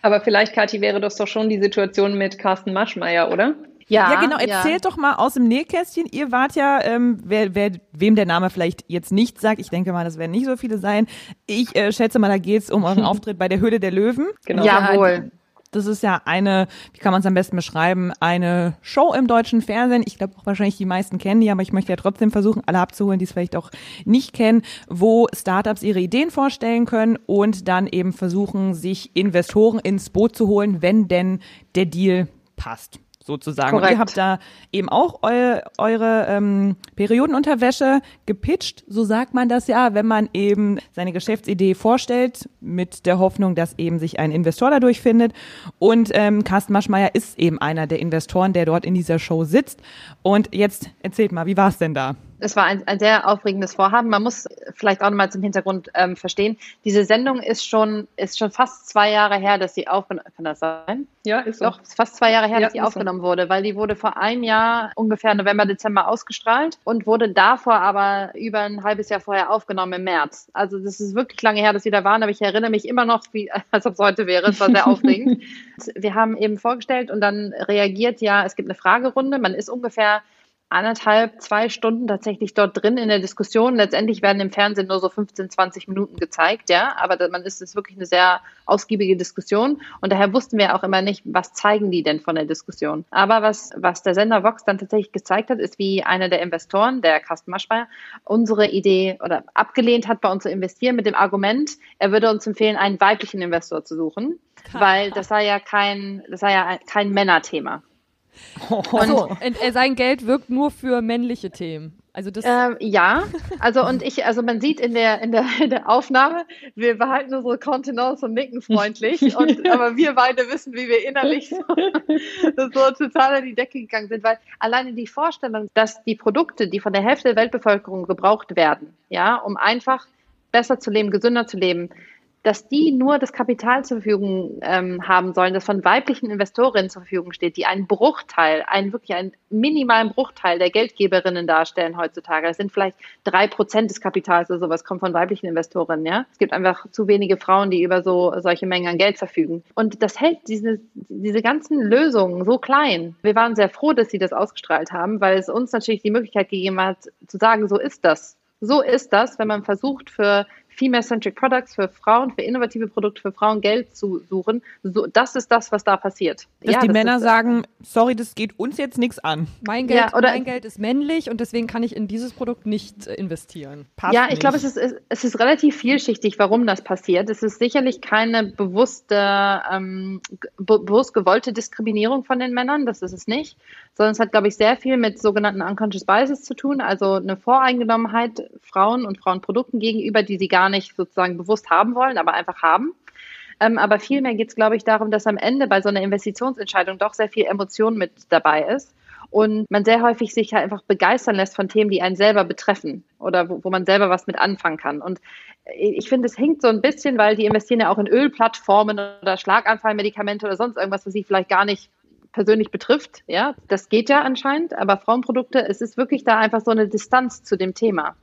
Aber vielleicht, Kathi, wäre das doch schon die Situation mit Carsten Maschmeyer, oder? Ja, ja, genau. Erzählt ja. doch mal aus dem Nähkästchen. Ihr wart ja, ähm, wer, wer, wem der Name vielleicht jetzt nicht sagt, ich denke mal, das werden nicht so viele sein. Ich äh, schätze mal, da geht's um euren Auftritt bei der Höhle der Löwen. Genau. Jawohl. Das ist ja eine, wie kann man es am besten beschreiben, eine Show im deutschen Fernsehen. Ich glaube auch wahrscheinlich die meisten kennen die, aber ich möchte ja trotzdem versuchen, alle abzuholen, die es vielleicht auch nicht kennen, wo Startups ihre Ideen vorstellen können und dann eben versuchen, sich Investoren ins Boot zu holen, wenn denn der Deal passt sozusagen. Korrekt. ihr habt da eben auch eu, eure ähm, Periodenunterwäsche gepitcht, so sagt man das ja, wenn man eben seine Geschäftsidee vorstellt, mit der Hoffnung, dass eben sich ein Investor dadurch findet. Und ähm, Carsten Maschmeyer ist eben einer der Investoren, der dort in dieser Show sitzt. Und jetzt erzählt mal, wie war es denn da? Es war ein, ein sehr aufregendes Vorhaben. Man muss vielleicht auch nochmal zum Hintergrund ähm, verstehen. Diese Sendung ist schon, ist schon fast zwei Jahre her, dass sie aufgenommen Kann das sein? Ja, ist so. Doch, fast zwei Jahre her, ja, dass sie aufgenommen so. wurde, weil die wurde vor einem Jahr, ungefähr November, Dezember ausgestrahlt und wurde davor aber über ein halbes Jahr vorher aufgenommen im März. Also das ist wirklich lange her, dass sie da waren, aber ich erinnere mich immer noch, wie, als ob es heute wäre. Es war sehr aufregend. Wir haben eben vorgestellt und dann reagiert ja, es gibt eine Fragerunde, man ist ungefähr anderthalb, zwei Stunden tatsächlich dort drin in der Diskussion. Letztendlich werden im Fernsehen nur so 15, 20 Minuten gezeigt, ja, aber man ist es wirklich eine sehr ausgiebige Diskussion und daher wussten wir auch immer nicht, was zeigen die denn von der Diskussion. Aber was, was der Sender Vox dann tatsächlich gezeigt hat, ist, wie einer der Investoren, der Carsten Maschmeyer, unsere Idee oder abgelehnt hat, bei uns zu investieren mit dem Argument, er würde uns empfehlen, einen weiblichen Investor zu suchen, weil das sei ja kein, das sei ja kein Männerthema. Und so, äh, sein Geld wirkt nur für männliche Themen. Also das ähm, ja, also und ich, also man sieht in der, in der, in der Aufnahme, wir behalten unsere Kontenance und nicken freundlich, und, aber wir beide wissen, wie wir innerlich so, so total in die Decke gegangen sind, weil alleine die Vorstellung, dass die Produkte, die von der Hälfte der Weltbevölkerung gebraucht werden, ja, um einfach besser zu leben, gesünder zu leben, dass die nur das Kapital zur Verfügung ähm, haben sollen, das von weiblichen Investorinnen zur Verfügung steht, die einen Bruchteil, einen wirklich einen minimalen Bruchteil der Geldgeberinnen darstellen heutzutage. Das sind vielleicht drei Prozent des Kapitals oder sowas kommt von weiblichen Investorinnen. Ja, es gibt einfach zu wenige Frauen, die über so solche Mengen an Geld verfügen. Und das hält diese diese ganzen Lösungen so klein. Wir waren sehr froh, dass sie das ausgestrahlt haben, weil es uns natürlich die Möglichkeit gegeben hat, zu sagen, so ist das. So ist das, wenn man versucht, für Female-Centric Products für Frauen, für innovative Produkte für Frauen Geld zu suchen. So, das ist das, was da passiert. Dass ja, die das Männer ist, sagen, sorry, das geht uns jetzt nichts an. Mein Geld, ja, oder, mein Geld ist männlich und deswegen kann ich in dieses Produkt nicht äh, investieren. Passt ja, ich glaube, es ist, es ist relativ vielschichtig, warum das passiert. Es ist sicherlich keine bewusste, ähm, be bewusst gewollte Diskriminierung von den Männern, das ist es nicht, sondern es hat, glaube ich, sehr viel mit sogenannten Unconscious Biases zu tun, also eine Voreingenommenheit Frauen und Frauenprodukten gegenüber, die sie gar gar nicht sozusagen bewusst haben wollen, aber einfach haben. Ähm, aber vielmehr geht es, glaube ich, darum, dass am Ende bei so einer Investitionsentscheidung doch sehr viel Emotion mit dabei ist und man sehr häufig sich halt einfach begeistern lässt von Themen, die einen selber betreffen oder wo, wo man selber was mit anfangen kann. Und ich finde, es hinkt so ein bisschen, weil die investieren ja auch in Ölplattformen oder Schlaganfallmedikamente oder sonst irgendwas, was sie vielleicht gar nicht persönlich betrifft. Ja, das geht ja anscheinend, aber Frauenprodukte, es ist wirklich da einfach so eine Distanz zu dem Thema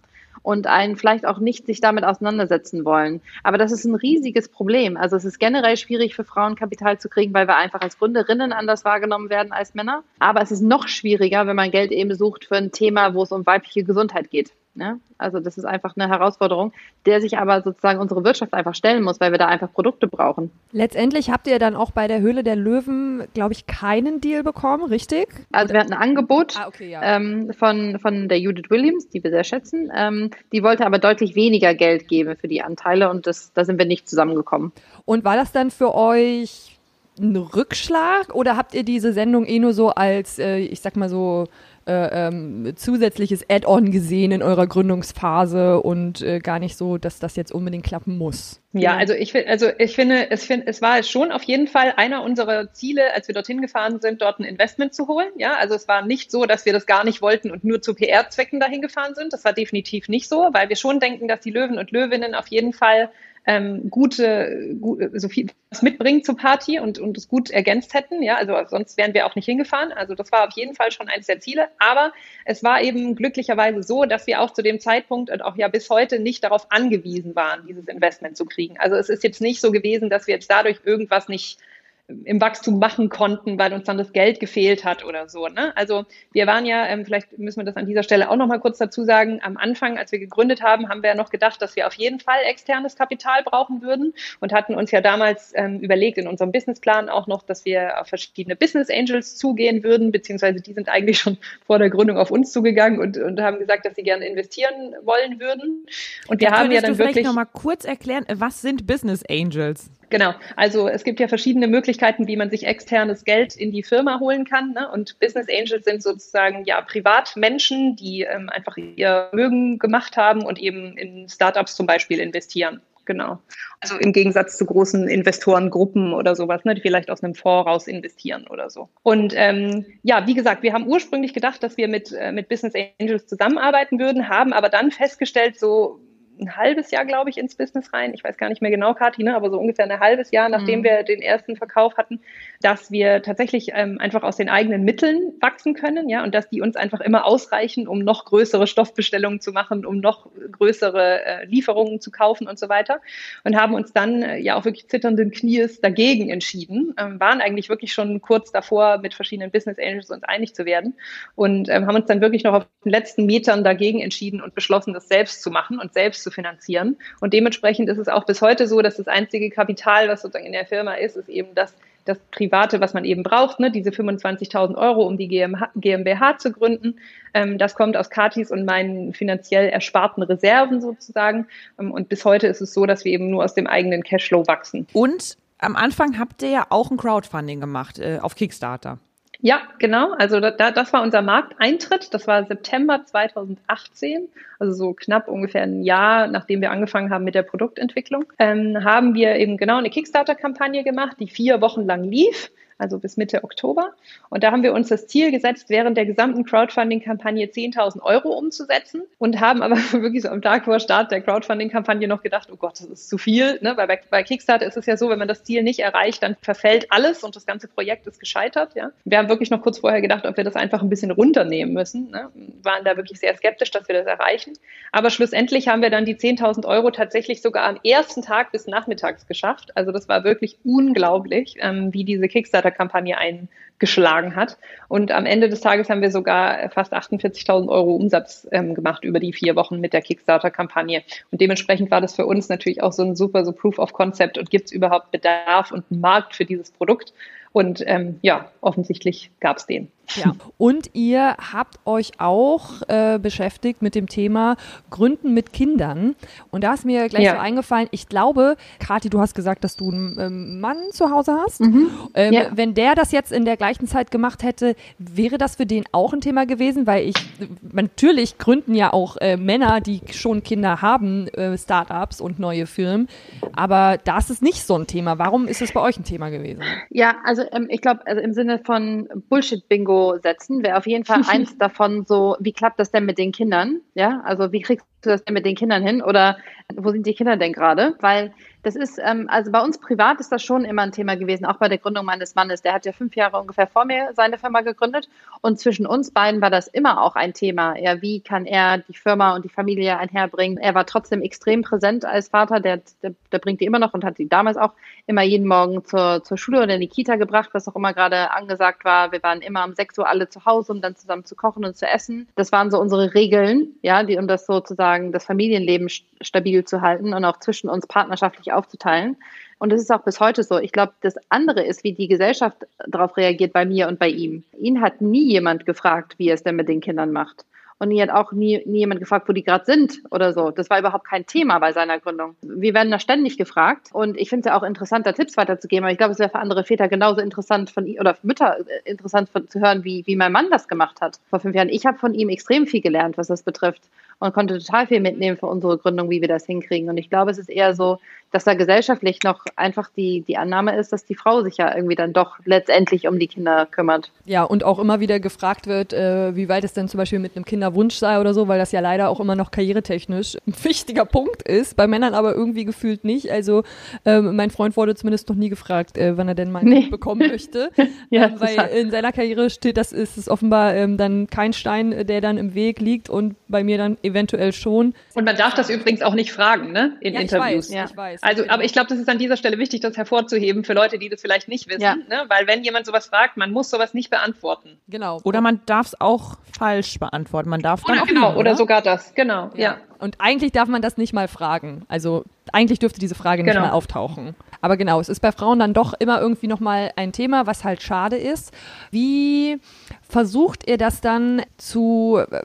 und einen vielleicht auch nicht sich damit auseinandersetzen wollen. Aber das ist ein riesiges Problem. Also es ist generell schwierig für Frauen Kapital zu kriegen, weil wir einfach als Gründerinnen anders wahrgenommen werden als Männer. Aber es ist noch schwieriger, wenn man Geld eben sucht für ein Thema, wo es um weibliche Gesundheit geht. Ne? Also das ist einfach eine Herausforderung, der sich aber sozusagen unsere Wirtschaft einfach stellen muss, weil wir da einfach Produkte brauchen. Letztendlich habt ihr dann auch bei der Höhle der Löwen, glaube ich, keinen Deal bekommen, richtig? Also wir hatten ein Angebot ah, okay, ja. ähm, von, von der Judith Williams, die wir sehr schätzen. Ähm, die wollte aber deutlich weniger Geld geben für die Anteile und das, da sind wir nicht zusammengekommen. Und war das dann für euch ein Rückschlag oder habt ihr diese Sendung eh nur so als, äh, ich sag mal so, äh, ähm, zusätzliches Add-on gesehen in eurer Gründungsphase und äh, gar nicht so, dass das jetzt unbedingt klappen muss. Ja, also ich, also ich finde, es, find, es war schon auf jeden Fall einer unserer Ziele, als wir dorthin gefahren sind, dort ein Investment zu holen. Ja, also es war nicht so, dass wir das gar nicht wollten und nur zu PR-Zwecken dahin gefahren sind. Das war definitiv nicht so, weil wir schon denken, dass die Löwen und Löwinnen auf jeden Fall ähm, gute, gut, so viel was mitbringen zur Party und, und es gut ergänzt hätten. Ja, also sonst wären wir auch nicht hingefahren. Also das war auf jeden Fall schon eines der Ziele. Aber es war eben glücklicherweise so, dass wir auch zu dem Zeitpunkt und auch ja bis heute nicht darauf angewiesen waren, dieses Investment zu kriegen. Also es ist jetzt nicht so gewesen, dass wir jetzt dadurch irgendwas nicht im Wachstum machen konnten, weil uns dann das Geld gefehlt hat oder so. Ne? Also wir waren ja, ähm, vielleicht müssen wir das an dieser Stelle auch noch mal kurz dazu sagen, am Anfang, als wir gegründet haben, haben wir ja noch gedacht, dass wir auf jeden Fall externes Kapital brauchen würden und hatten uns ja damals ähm, überlegt in unserem Businessplan auch noch, dass wir auf verschiedene Business Angels zugehen würden, beziehungsweise die sind eigentlich schon vor der Gründung auf uns zugegangen und, und haben gesagt, dass sie gerne investieren wollen würden. Und wir haben ja dann du wirklich noch mal kurz erklären, was sind Business Angels? Genau, also es gibt ja verschiedene Möglichkeiten, wie man sich externes Geld in die Firma holen kann. Ne? Und Business Angels sind sozusagen ja Privatmenschen, die ähm, einfach ihr Mögen gemacht haben und eben in Startups zum Beispiel investieren. Genau. Also im Gegensatz zu großen Investorengruppen oder sowas, ne, die vielleicht aus einem Fonds raus investieren oder so. Und ähm, ja, wie gesagt, wir haben ursprünglich gedacht, dass wir mit, äh, mit Business Angels zusammenarbeiten würden, haben aber dann festgestellt, so ein halbes Jahr, glaube ich, ins Business rein. Ich weiß gar nicht mehr genau, Kathi, ne, aber so ungefähr ein halbes Jahr, nachdem mhm. wir den ersten Verkauf hatten, dass wir tatsächlich ähm, einfach aus den eigenen Mitteln wachsen können, ja, und dass die uns einfach immer ausreichen, um noch größere Stoffbestellungen zu machen, um noch größere äh, Lieferungen zu kaufen und so weiter. Und haben uns dann äh, ja auch wirklich zitternden Knies dagegen entschieden, ähm, waren eigentlich wirklich schon kurz davor, mit verschiedenen Business Angels uns einig zu werden und ähm, haben uns dann wirklich noch auf den letzten Metern dagegen entschieden und beschlossen, das selbst zu machen und selbst zu finanzieren. Und dementsprechend ist es auch bis heute so, dass das einzige Kapital, was sozusagen in der Firma ist, ist eben das, das Private, was man eben braucht, ne, diese 25.000 Euro, um die GmbH zu gründen. Ähm, das kommt aus Katis und meinen finanziell ersparten Reserven sozusagen. Ähm, und bis heute ist es so, dass wir eben nur aus dem eigenen Cashflow wachsen. Und am Anfang habt ihr ja auch ein Crowdfunding gemacht äh, auf Kickstarter. Ja, genau. Also da, das war unser Markteintritt. Das war September 2018, also so knapp ungefähr ein Jahr, nachdem wir angefangen haben mit der Produktentwicklung. Ähm, haben wir eben genau eine Kickstarter-Kampagne gemacht, die vier Wochen lang lief also bis Mitte Oktober. Und da haben wir uns das Ziel gesetzt, während der gesamten Crowdfunding-Kampagne 10.000 Euro umzusetzen und haben aber wirklich so am Tag vor Start der Crowdfunding-Kampagne noch gedacht, oh Gott, das ist zu viel. Ne? Weil bei, bei Kickstarter ist es ja so, wenn man das Ziel nicht erreicht, dann verfällt alles und das ganze Projekt ist gescheitert. Ja? Wir haben wirklich noch kurz vorher gedacht, ob wir das einfach ein bisschen runternehmen müssen. Ne? Waren da wirklich sehr skeptisch, dass wir das erreichen. Aber schlussendlich haben wir dann die 10.000 Euro tatsächlich sogar am ersten Tag bis nachmittags geschafft. Also das war wirklich unglaublich, ähm, wie diese Kickstarter Kickstarter-Kampagne eingeschlagen hat. Und am Ende des Tages haben wir sogar fast 48.000 Euro Umsatz ähm, gemacht über die vier Wochen mit der Kickstarter-Kampagne. Und dementsprechend war das für uns natürlich auch so ein super so Proof of Concept und gibt es überhaupt Bedarf und einen Markt für dieses Produkt. Und ähm, ja, offensichtlich gab es den. Ja, und ihr habt euch auch äh, beschäftigt mit dem Thema Gründen mit Kindern. Und da ist mir gleich ja. so eingefallen, ich glaube, Kathi, du hast gesagt, dass du einen ähm, Mann zu Hause hast. Mhm. Ähm, ja. Wenn der das jetzt in der gleichen Zeit gemacht hätte, wäre das für den auch ein Thema gewesen? Weil ich, natürlich gründen ja auch äh, Männer, die schon Kinder haben, äh, Startups und neue Firmen. Aber das ist nicht so ein Thema. Warum ist es bei euch ein Thema gewesen? Ja, also ähm, ich glaube, also im Sinne von Bullshit-Bingo setzen, wäre auf jeden Fall eins davon so, wie klappt das denn mit den Kindern? Ja, also wie kriegst du das denn mit den Kindern hin? Oder wo sind die Kinder denn gerade? Weil das ist, ähm, also bei uns privat ist das schon immer ein Thema gewesen, auch bei der Gründung meines Mannes. Der hat ja fünf Jahre ungefähr vor mir seine Firma gegründet und zwischen uns beiden war das immer auch ein Thema. Ja, wie kann er die Firma und die Familie einherbringen? Er war trotzdem extrem präsent als Vater, der, der, der bringt die immer noch und hat die damals auch immer jeden Morgen zur, zur Schule oder in die Kita gebracht, was auch immer gerade angesagt war. Wir waren immer um sechs Uhr alle zu Hause, um dann zusammen zu kochen und zu essen. Das waren so unsere Regeln, ja, die, um das sozusagen das Familienleben stabil zu halten und auch zwischen uns partnerschaftlich aufzuteilen. Und das ist auch bis heute so. Ich glaube, das andere ist, wie die Gesellschaft darauf reagiert bei mir und bei ihm. Ihn hat nie jemand gefragt, wie er es denn mit den Kindern macht. Und ihn hat auch nie, nie jemand gefragt, wo die gerade sind oder so. Das war überhaupt kein Thema bei seiner Gründung. Wir werden da ständig gefragt. Und ich finde es ja auch interessant, da Tipps weiterzugeben. Aber ich glaube, es wäre für andere Väter genauso interessant von oder Mütter äh, interessant von, zu hören, wie, wie mein Mann das gemacht hat vor fünf Jahren. Ich habe von ihm extrem viel gelernt, was das betrifft. Und konnte total viel mitnehmen für unsere Gründung, wie wir das hinkriegen. Und ich glaube, es ist eher so, dass da gesellschaftlich noch einfach die, die Annahme ist, dass die Frau sich ja irgendwie dann doch letztendlich um die Kinder kümmert. Ja, und auch immer wieder gefragt wird, äh, wie weit es denn zum Beispiel mit einem Kinderwunsch sei oder so, weil das ja leider auch immer noch karrieretechnisch ein wichtiger Punkt ist, bei Männern aber irgendwie gefühlt nicht. Also ähm, mein Freund wurde zumindest noch nie gefragt, äh, wann er denn mal ein nee. bekommen möchte. ja, ähm, weil in seiner Karriere steht, das ist es offenbar ähm, dann kein Stein, der dann im Weg liegt und bei mir dann eventuell schon. Und man darf das übrigens auch nicht fragen, ne? In ja, Interviews. Ich weiß, ja. ich weiß. Also, aber ich glaube, das ist an dieser Stelle wichtig, das hervorzuheben für Leute, die das vielleicht nicht wissen, ja. ne? weil wenn jemand sowas fragt, man muss sowas nicht beantworten. Genau. Oder man darf es auch falsch beantworten. Man darf oder, dann genau, oder? oder sogar das, genau, ja. ja. Und eigentlich darf man das nicht mal fragen. Also eigentlich dürfte diese Frage nicht genau. mal auftauchen. Aber genau, es ist bei Frauen dann doch immer irgendwie nochmal ein Thema, was halt schade ist. Wie versucht ihr das dann zu äh,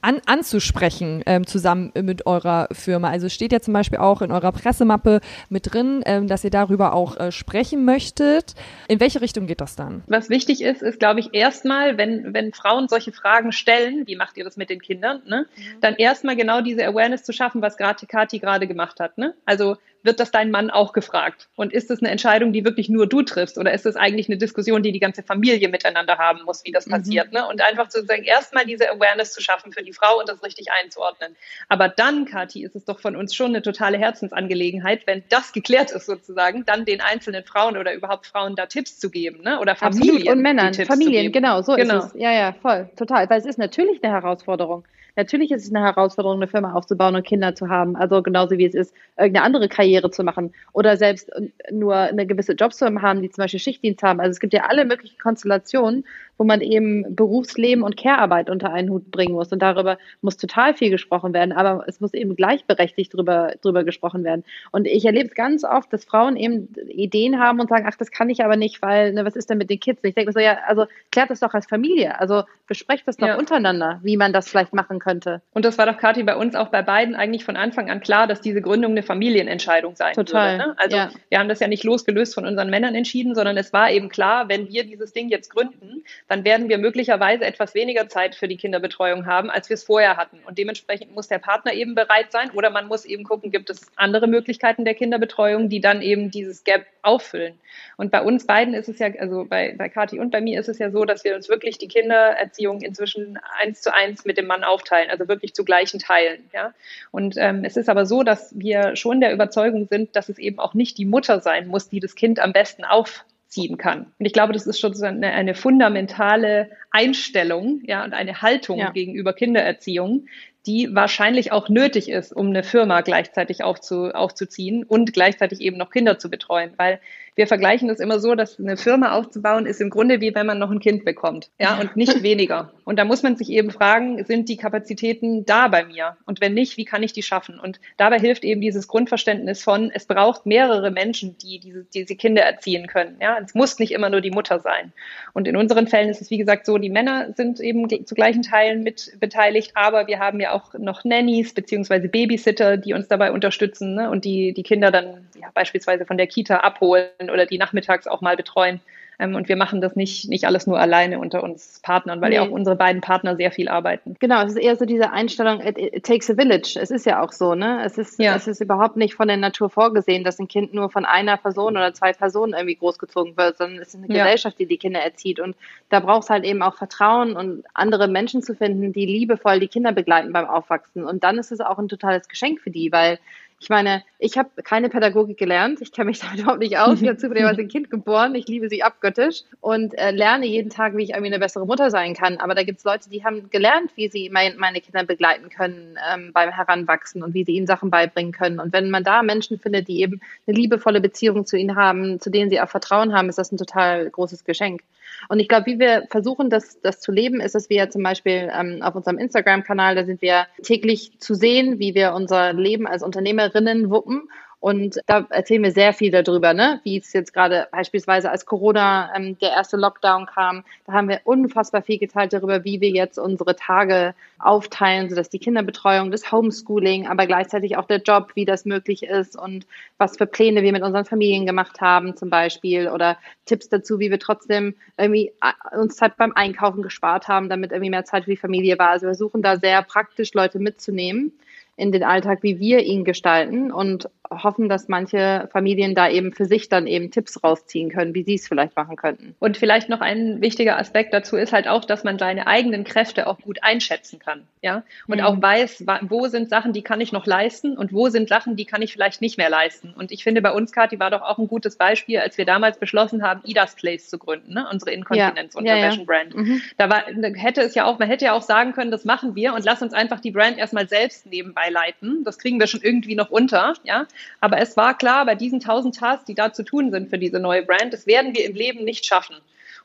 an, anzusprechen ähm, zusammen mit eurer Firma. Also steht ja zum Beispiel auch in eurer Pressemappe mit drin, ähm, dass ihr darüber auch äh, sprechen möchtet. In welche Richtung geht das dann? Was wichtig ist, ist, glaube ich, erstmal, wenn, wenn Frauen solche Fragen stellen, wie macht ihr das mit den Kindern, ne? Mhm. dann erstmal genau diese Awareness zu schaffen, was gerade Kati gerade gemacht hat. Ne? Also wird das dein Mann auch gefragt? Und ist das eine Entscheidung, die wirklich nur du triffst? Oder ist das eigentlich eine Diskussion, die die ganze Familie miteinander haben muss, wie das mhm. passiert? Ne? Und einfach sozusagen erstmal diese Awareness zu schaffen für die Frau und das richtig einzuordnen. Aber dann, Kathi, ist es doch von uns schon eine totale Herzensangelegenheit, wenn das geklärt ist sozusagen, dann den einzelnen Frauen oder überhaupt Frauen da Tipps zu geben. Ne? Oder Familien. Absolut. Und Männern, Familien, genau, so genau. ist es. Ja, ja, voll, total. Weil es ist natürlich eine Herausforderung. Natürlich ist es eine Herausforderung, eine Firma aufzubauen und Kinder zu haben. Also genauso wie es ist, irgendeine andere Karriere zu machen oder selbst nur eine gewisse Jobs zu haben, die zum Beispiel Schichtdienst haben. Also es gibt ja alle möglichen Konstellationen, wo man eben Berufsleben und Care-Arbeit unter einen Hut bringen muss. Und darüber muss total viel gesprochen werden, aber es muss eben gleichberechtigt drüber, drüber gesprochen werden. Und ich erlebe es ganz oft, dass Frauen eben Ideen haben und sagen, ach, das kann ich aber nicht, weil, ne, was ist denn mit den Kids? Und ich denke mir so, ja, also klärt das doch als Familie. Also besprecht das doch ja. untereinander, wie man das vielleicht machen könnte. Und das war doch, Kathi, bei uns auch bei beiden eigentlich von Anfang an klar, dass diese Gründung eine Familienentscheidung sein Total. würde. Ne? Also ja. wir haben das ja nicht losgelöst von unseren Männern entschieden, sondern es war eben klar, wenn wir dieses Ding jetzt gründen, dann werden wir möglicherweise etwas weniger Zeit für die Kinderbetreuung haben, als wir es vorher hatten. Und dementsprechend muss der Partner eben bereit sein oder man muss eben gucken, gibt es andere Möglichkeiten der Kinderbetreuung, die dann eben dieses Gap auffüllen. Und bei uns beiden ist es ja, also bei, bei Kathi und bei mir ist es ja so, dass wir uns wirklich die Kindererziehung inzwischen eins zu eins mit dem Mann aufteilen, also wirklich zu gleichen Teilen. Ja? Und ähm, es ist aber so, dass wir schon der Überzeugung sind, dass es eben auch nicht die Mutter sein muss, die das Kind am besten auf ziehen kann. Und ich glaube, das ist schon eine, eine fundamentale Einstellung ja, und eine Haltung ja. gegenüber Kindererziehung, die wahrscheinlich auch nötig ist, um eine Firma gleichzeitig aufzu, aufzuziehen und gleichzeitig eben noch Kinder zu betreuen. Weil wir vergleichen das immer so, dass eine Firma aufzubauen ist im Grunde wie wenn man noch ein Kind bekommt, ja, und nicht weniger. Und da muss man sich eben fragen, sind die Kapazitäten da bei mir? Und wenn nicht, wie kann ich die schaffen? Und dabei hilft eben dieses Grundverständnis von, es braucht mehrere Menschen, die diese, diese Kinder erziehen können. Ja, es muss nicht immer nur die Mutter sein. Und in unseren Fällen ist es, wie gesagt, so, die Männer sind eben zu gleichen Teilen mit beteiligt, aber wir haben ja auch noch Nannies beziehungsweise Babysitter, die uns dabei unterstützen ne, und die die Kinder dann ja, beispielsweise von der Kita abholen oder die nachmittags auch mal betreuen. Ähm, und wir machen das nicht, nicht alles nur alleine unter uns Partnern, weil nee. ja auch unsere beiden Partner sehr viel arbeiten. Genau, es ist eher so diese Einstellung, it, it takes a village. Es ist ja auch so, ne? Es ist, ja. es ist überhaupt nicht von der Natur vorgesehen, dass ein Kind nur von einer Person oder zwei Personen irgendwie großgezogen wird, sondern es ist eine ja. Gesellschaft, die die Kinder erzieht. Und da braucht es halt eben auch Vertrauen und andere Menschen zu finden, die liebevoll die Kinder begleiten beim Aufwachsen. Und dann ist es auch ein totales Geschenk für die, weil ich meine, ich habe keine Pädagogik gelernt. Ich kenne mich damit überhaupt nicht aus. Ich habe zufälligerweise ein Kind geboren. Ich liebe sie abgöttisch und äh, lerne jeden Tag, wie ich irgendwie eine bessere Mutter sein kann. Aber da gibt es Leute, die haben gelernt, wie sie mein, meine Kinder begleiten können ähm, beim Heranwachsen und wie sie ihnen Sachen beibringen können. Und wenn man da Menschen findet, die eben eine liebevolle Beziehung zu ihnen haben, zu denen sie auch Vertrauen haben, ist das ein total großes Geschenk. Und ich glaube, wie wir versuchen, das, das zu leben, ist, dass wir zum Beispiel ähm, auf unserem Instagram-Kanal, da sind wir täglich zu sehen, wie wir unser Leben als Unternehmerinnen wuppen Und da erzählen wir sehr viel darüber, ne? wie es jetzt gerade beispielsweise als Corona ähm, der erste Lockdown kam. Da haben wir unfassbar viel geteilt darüber, wie wir jetzt unsere Tage aufteilen, sodass die Kinderbetreuung, das Homeschooling, aber gleichzeitig auch der Job, wie das möglich ist und was für Pläne wir mit unseren Familien gemacht haben zum Beispiel oder Tipps dazu, wie wir trotzdem irgendwie äh, uns Zeit beim Einkaufen gespart haben, damit irgendwie mehr Zeit für die Familie war. Also wir versuchen da sehr praktisch Leute mitzunehmen in den Alltag, wie wir ihn gestalten. Und hoffen, dass manche Familien da eben für sich dann eben Tipps rausziehen können, wie sie es vielleicht machen könnten. Und vielleicht noch ein wichtiger Aspekt dazu ist halt auch, dass man seine eigenen Kräfte auch gut einschätzen kann, ja, und mhm. auch weiß, wo sind Sachen, die kann ich noch leisten und wo sind Sachen, die kann ich vielleicht nicht mehr leisten. Und ich finde, bei uns, Kathi, war doch auch ein gutes Beispiel, als wir damals beschlossen haben, Idas Place zu gründen, ne? unsere Inkontinenz ja. Ja, ja. Brand. Mhm. Da war, hätte es ja auch, man hätte ja auch sagen können, das machen wir und lass uns einfach die Brand erstmal selbst nebenbei leiten. Das kriegen wir schon irgendwie noch unter, ja. Aber es war klar, bei diesen tausend Tasks, die da zu tun sind für diese neue Brand, das werden wir im Leben nicht schaffen.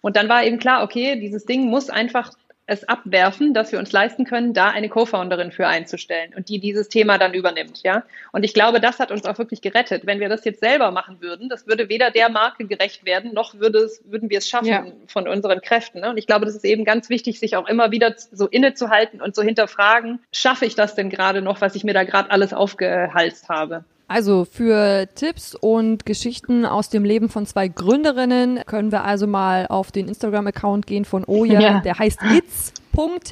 Und dann war eben klar, okay, dieses Ding muss einfach es abwerfen, dass wir uns leisten können, da eine Co-Founderin für einzustellen und die dieses Thema dann übernimmt, ja. Und ich glaube, das hat uns auch wirklich gerettet. Wenn wir das jetzt selber machen würden, das würde weder der Marke gerecht werden, noch würde es, würden wir es schaffen ja. von unseren Kräften. Ne? Und ich glaube, das ist eben ganz wichtig, sich auch immer wieder so innezuhalten und so hinterfragen, schaffe ich das denn gerade noch, was ich mir da gerade alles aufgehalst habe? Also für Tipps und Geschichten aus dem Leben von zwei Gründerinnen können wir also mal auf den Instagram-Account gehen von Oja. Ja. Der heißt its.me.oja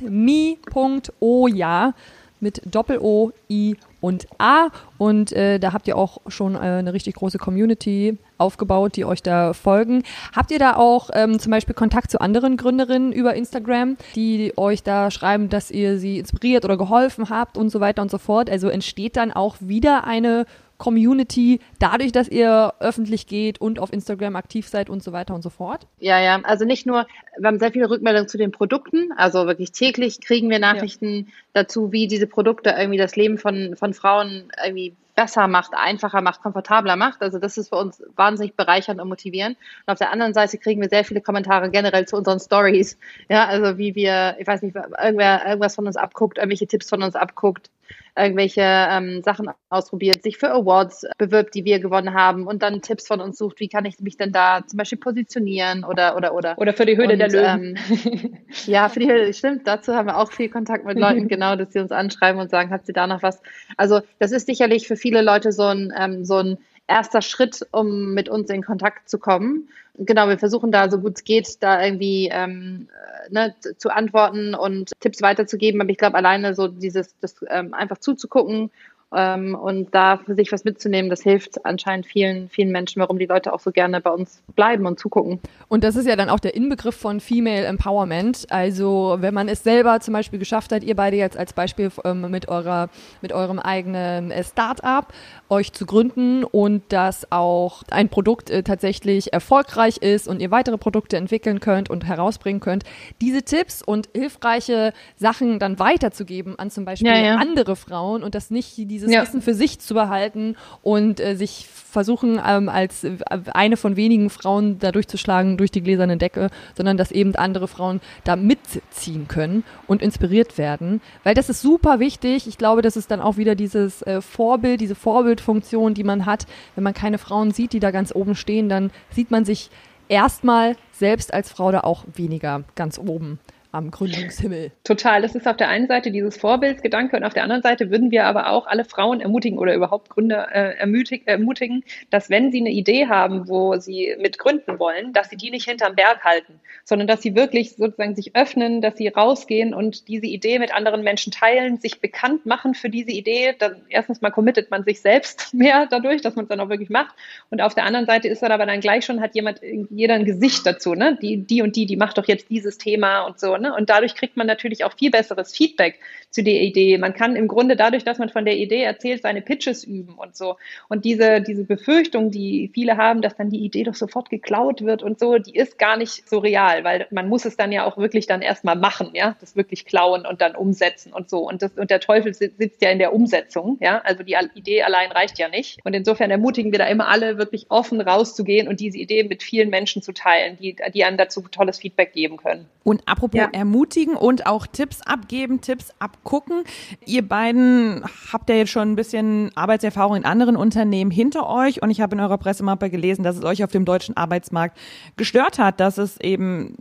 mit Doppel-O, I und A. Und äh, da habt ihr auch schon äh, eine richtig große Community aufgebaut, die euch da folgen. Habt ihr da auch ähm, zum Beispiel Kontakt zu anderen Gründerinnen über Instagram, die euch da schreiben, dass ihr sie inspiriert oder geholfen habt und so weiter und so fort? Also entsteht dann auch wieder eine Community, dadurch, dass ihr öffentlich geht und auf Instagram aktiv seid und so weiter und so fort? Ja, ja, also nicht nur, wir haben sehr viele Rückmeldungen zu den Produkten, also wirklich täglich kriegen wir Nachrichten ja. dazu, wie diese Produkte irgendwie das Leben von, von Frauen irgendwie besser macht, einfacher macht, komfortabler macht. Also das ist für uns wahnsinnig bereichernd und motivierend. Und auf der anderen Seite kriegen wir sehr viele Kommentare generell zu unseren Stories. Ja, also wie wir, ich weiß nicht, irgendwer irgendwas von uns abguckt, irgendwelche Tipps von uns abguckt, irgendwelche ähm, Sachen ausprobiert, sich für Awards bewirbt, die wir gewonnen haben und dann Tipps von uns sucht, wie kann ich mich denn da zum Beispiel positionieren oder oder oder. Oder für die Höhle und, der Löwen. Ähm, ja, für die Höhle, stimmt. Dazu haben wir auch viel Kontakt mit Leuten, genau, dass sie uns anschreiben und sagen, habt ihr da noch was? Also das ist sicherlich für viele Leute so ein, ähm, so ein erster Schritt, um mit uns in Kontakt zu kommen. Genau, wir versuchen da so gut es geht, da irgendwie ähm, äh, ne, zu antworten und Tipps weiterzugeben. Aber ich glaube, alleine so dieses, das ähm, einfach zuzugucken und da für sich was mitzunehmen, das hilft anscheinend vielen, vielen Menschen, warum die Leute auch so gerne bei uns bleiben und zugucken. Und das ist ja dann auch der Inbegriff von Female Empowerment. Also wenn man es selber zum Beispiel geschafft hat, ihr beide jetzt als Beispiel ähm, mit eurer, mit eurem eigenen äh, Start-up euch zu gründen und dass auch ein Produkt äh, tatsächlich erfolgreich ist und ihr weitere Produkte entwickeln könnt und herausbringen könnt, diese Tipps und hilfreiche Sachen dann weiterzugeben an zum Beispiel ja, ja. andere Frauen und das nicht diese dieses ja. Wissen für sich zu behalten und äh, sich versuchen, ähm, als äh, eine von wenigen Frauen da durchzuschlagen durch die gläserne Decke, sondern dass eben andere Frauen da mitziehen können und inspiriert werden. Weil das ist super wichtig. Ich glaube, das ist dann auch wieder dieses äh, Vorbild, diese Vorbildfunktion, die man hat. Wenn man keine Frauen sieht, die da ganz oben stehen, dann sieht man sich erstmal selbst als Frau da auch weniger ganz oben am Gründungshimmel. Total. Das ist auf der einen Seite dieses Vorbildsgedanke und auf der anderen Seite würden wir aber auch alle Frauen ermutigen oder überhaupt Gründer äh, ermutig, ermutigen, dass wenn sie eine Idee haben, wo sie mit gründen wollen, dass sie die nicht hinterm Berg halten, sondern dass sie wirklich sozusagen sich öffnen, dass sie rausgehen und diese Idee mit anderen Menschen teilen, sich bekannt machen für diese Idee. Dann erstens mal committet man sich selbst mehr dadurch, dass man es dann auch wirklich macht. Und auf der anderen Seite ist dann aber dann gleich schon, hat jemand, jeder ein Gesicht dazu, ne? Die, die und die, die macht doch jetzt dieses Thema und so. Ne? Und dadurch kriegt man natürlich auch viel besseres Feedback zu der Idee. Man kann im Grunde dadurch, dass man von der Idee erzählt, seine Pitches üben und so. Und diese, diese Befürchtung, die viele haben, dass dann die Idee doch sofort geklaut wird und so, die ist gar nicht so real, weil man muss es dann ja auch wirklich dann erstmal machen, ja, das wirklich klauen und dann umsetzen und so. Und das, und der Teufel sitzt ja in der Umsetzung, ja. Also die Idee allein reicht ja nicht. Und insofern ermutigen wir da immer alle wirklich offen rauszugehen und diese Idee mit vielen Menschen zu teilen, die, die einem dazu tolles Feedback geben können. Und apropos ja. Ermutigen und auch Tipps abgeben, Tipps abgucken. Ihr beiden habt ja jetzt schon ein bisschen Arbeitserfahrung in anderen Unternehmen hinter euch und ich habe in eurer Pressemappe gelesen, dass es euch auf dem deutschen Arbeitsmarkt gestört hat, dass es eben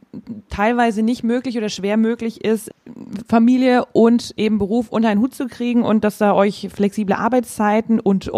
teilweise nicht möglich oder schwer möglich ist, Familie und eben Beruf unter einen Hut zu kriegen und dass da euch flexible Arbeitszeiten und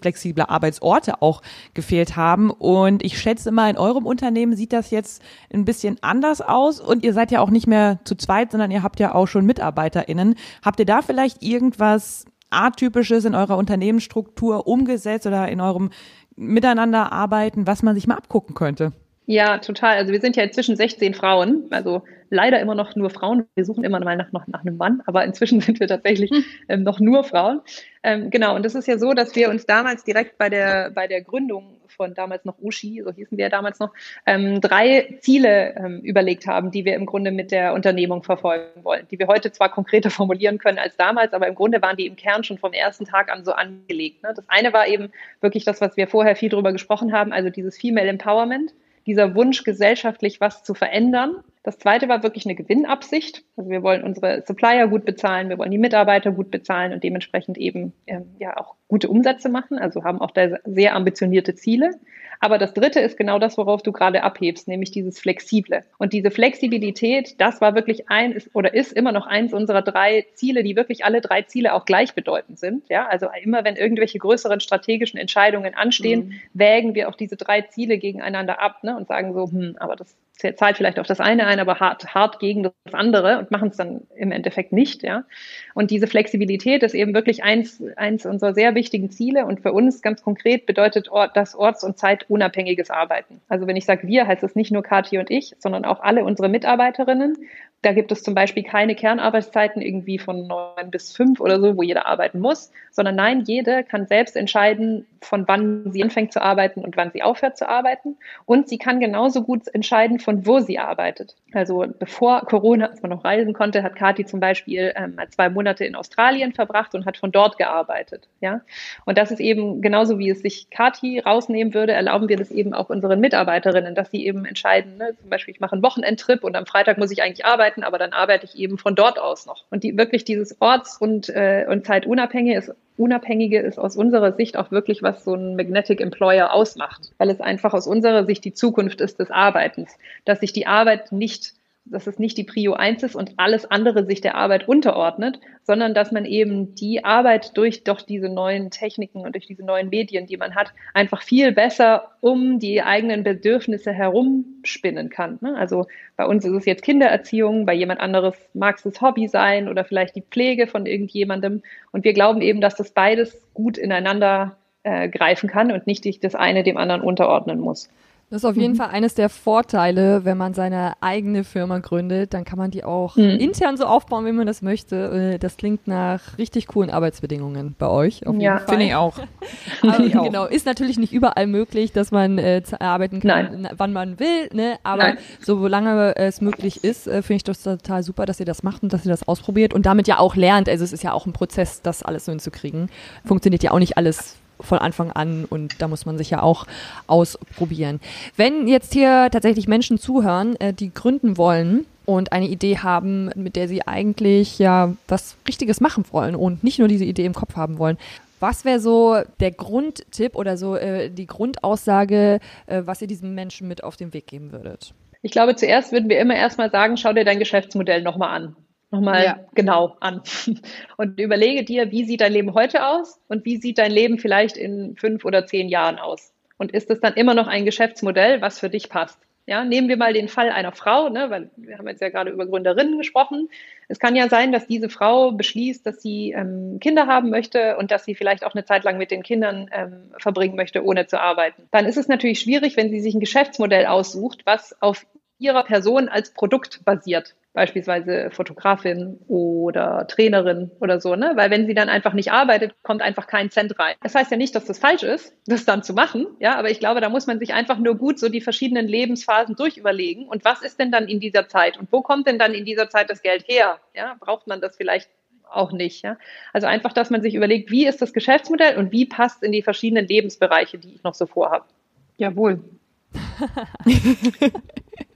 flexible Arbeitsorte auch gefehlt haben. Und ich schätze mal, in eurem Unternehmen sieht das jetzt ein bisschen anders aus und ihr seid ja auch nicht mehr zu zweit, sondern ihr habt ja auch schon MitarbeiterInnen. Habt ihr da vielleicht irgendwas Atypisches in eurer Unternehmensstruktur umgesetzt oder in eurem Miteinanderarbeiten, was man sich mal abgucken könnte? Ja, total. Also wir sind ja inzwischen 16 Frauen, also leider immer noch nur Frauen. Wir suchen immer mal nach, noch nach einem Mann, aber inzwischen sind wir tatsächlich hm. ähm, noch nur Frauen. Ähm, genau, und das ist ja so, dass wir uns damals direkt bei der, bei der Gründung von damals noch Ushi, so hießen wir ja damals noch, ähm, drei Ziele ähm, überlegt haben, die wir im Grunde mit der Unternehmung verfolgen wollen, die wir heute zwar konkreter formulieren können als damals, aber im Grunde waren die im Kern schon vom ersten Tag an so angelegt. Ne? Das eine war eben wirklich das, was wir vorher viel drüber gesprochen haben, also dieses Female Empowerment dieser Wunsch, gesellschaftlich was zu verändern. Das zweite war wirklich eine Gewinnabsicht. Also wir wollen unsere Supplier gut bezahlen, wir wollen die Mitarbeiter gut bezahlen und dementsprechend eben ähm, ja auch gute Umsätze machen. Also haben auch da sehr ambitionierte Ziele. Aber das dritte ist genau das, worauf du gerade abhebst, nämlich dieses Flexible. Und diese Flexibilität, das war wirklich ein oder ist immer noch eins unserer drei Ziele, die wirklich alle drei Ziele auch gleichbedeutend sind. Ja, also immer wenn irgendwelche größeren strategischen Entscheidungen anstehen, mhm. wägen wir auch diese drei Ziele gegeneinander ab ne, und sagen so, hm, aber das zahlt vielleicht auf das eine ein, aber hart, hart gegen das andere und machen es dann im Endeffekt nicht, ja. Und diese Flexibilität ist eben wirklich eins, eins unserer sehr wichtigen Ziele und für uns ganz konkret bedeutet das orts- und zeitunabhängiges Arbeiten. Also wenn ich sage wir, heißt es nicht nur Kathi und ich, sondern auch alle unsere Mitarbeiterinnen. Da gibt es zum Beispiel keine Kernarbeitszeiten irgendwie von neun bis fünf oder so, wo jeder arbeiten muss, sondern nein, jede kann selbst entscheiden, von wann sie anfängt zu arbeiten und wann sie aufhört zu arbeiten. Und sie kann genauso gut entscheiden, von wo sie arbeitet. Also bevor Corona, als man noch reisen konnte, hat Kathi zum Beispiel ähm, zwei Monate in Australien verbracht und hat von dort gearbeitet. Ja, und das ist eben genauso wie es sich Kathi rausnehmen würde, erlauben wir das eben auch unseren Mitarbeiterinnen, dass sie eben entscheiden, ne, zum Beispiel ich mache einen Wochenendtrip und am Freitag muss ich eigentlich arbeiten, aber dann arbeite ich eben von dort aus noch. Und die wirklich dieses Orts- und, äh, und Zeitunabhängige ist Unabhängige ist aus unserer Sicht auch wirklich, was so ein Magnetic Employer ausmacht, weil es einfach aus unserer Sicht die Zukunft ist des Arbeitens, dass sich die Arbeit nicht dass es nicht die Prio 1 ist und alles andere sich der Arbeit unterordnet, sondern dass man eben die Arbeit durch doch diese neuen Techniken und durch diese neuen Medien, die man hat, einfach viel besser um die eigenen Bedürfnisse herumspinnen kann. Ne? Also bei uns ist es jetzt Kindererziehung, bei jemand anderes mag es das Hobby sein oder vielleicht die Pflege von irgendjemandem. Und wir glauben eben, dass das beides gut ineinander äh, greifen kann und nicht das eine dem anderen unterordnen muss. Das ist auf jeden mhm. Fall eines der Vorteile, wenn man seine eigene Firma gründet, dann kann man die auch mhm. intern so aufbauen, wie man das möchte. Äh, das klingt nach richtig coolen Arbeitsbedingungen bei euch. Auf ja, finde ich auch. Aber, ich auch. Genau, ist natürlich nicht überall möglich, dass man äh, arbeiten kann, Nein. wann man will, ne? aber Nein. solange es möglich ist, äh, finde ich das total super, dass ihr das macht und dass ihr das ausprobiert und damit ja auch lernt. Also es ist ja auch ein Prozess, das alles so hinzukriegen. Funktioniert ja auch nicht alles von Anfang an und da muss man sich ja auch ausprobieren. Wenn jetzt hier tatsächlich Menschen zuhören, äh, die gründen wollen und eine Idee haben, mit der sie eigentlich ja was Richtiges machen wollen und nicht nur diese Idee im Kopf haben wollen, was wäre so der Grundtipp oder so äh, die Grundaussage, äh, was ihr diesen Menschen mit auf den Weg geben würdet? Ich glaube, zuerst würden wir immer erstmal sagen, schau dir dein Geschäftsmodell nochmal an nochmal ja. genau an und überlege dir, wie sieht dein Leben heute aus und wie sieht dein Leben vielleicht in fünf oder zehn Jahren aus? Und ist es dann immer noch ein Geschäftsmodell, was für dich passt? Ja, nehmen wir mal den Fall einer Frau, ne, weil wir haben jetzt ja gerade über Gründerinnen gesprochen. Es kann ja sein, dass diese Frau beschließt, dass sie ähm, Kinder haben möchte und dass sie vielleicht auch eine Zeit lang mit den Kindern ähm, verbringen möchte, ohne zu arbeiten. Dann ist es natürlich schwierig, wenn sie sich ein Geschäftsmodell aussucht, was auf ihrer Person als Produkt basiert beispielsweise Fotografin oder Trainerin oder so, ne? Weil wenn sie dann einfach nicht arbeitet, kommt einfach kein Cent rein. Das heißt ja nicht, dass das falsch ist, das dann zu machen, ja, aber ich glaube, da muss man sich einfach nur gut so die verschiedenen Lebensphasen durchüberlegen und was ist denn dann in dieser Zeit und wo kommt denn dann in dieser Zeit das Geld her? Ja, braucht man das vielleicht auch nicht, ja? Also einfach, dass man sich überlegt, wie ist das Geschäftsmodell und wie passt in die verschiedenen Lebensbereiche, die ich noch so vorhabe. Jawohl.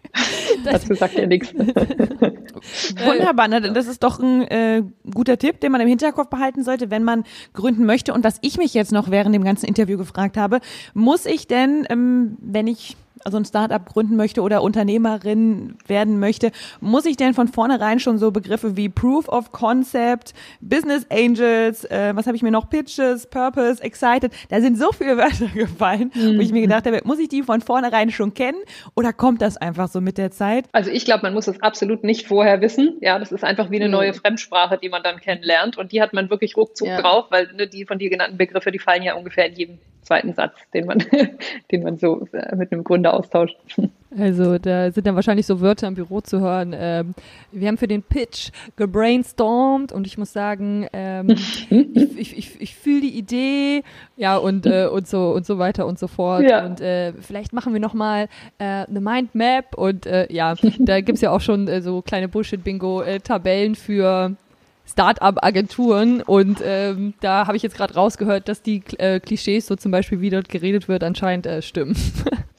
Dazu sagt er nichts. Wunderbar, ne? das ist doch ein äh, guter Tipp, den man im Hinterkopf behalten sollte, wenn man gründen möchte. Und was ich mich jetzt noch während dem ganzen Interview gefragt habe, muss ich denn, ähm, wenn ich also ein Startup gründen möchte oder Unternehmerin werden möchte, muss ich denn von vornherein schon so Begriffe wie Proof of Concept, Business Angels, äh, was habe ich mir noch, Pitches, Purpose, Excited, da sind so viele Wörter gefallen, mhm. wo ich mir gedacht habe, muss ich die von vornherein schon kennen oder kommt das einfach so mit der Zeit? Also ich glaube, man muss es absolut nicht vorher wissen. Ja, das ist einfach wie eine mhm. neue Fremdsprache, die man dann kennenlernt und die hat man wirklich ruckzuck ja. drauf, weil ne, die von dir genannten Begriffe, die fallen ja ungefähr in jedem zweiten Satz, den man, den man so äh, mit einem Gründer austauscht. Also da sind dann wahrscheinlich so Wörter im Büro zu hören. Ähm, wir haben für den Pitch gebrainstormt und ich muss sagen, ähm, ich, ich, ich, ich fühle die Idee, ja und äh, und so und so weiter und so fort. Ja. Und äh, vielleicht machen wir nochmal äh, eine Mindmap und äh, ja, da gibt es ja auch schon äh, so kleine Bullshit-Bingo-Tabellen für Start-up-Agenturen und ähm, da habe ich jetzt gerade rausgehört, dass die äh, Klischees, so zum Beispiel wie dort geredet wird, anscheinend äh, stimmen.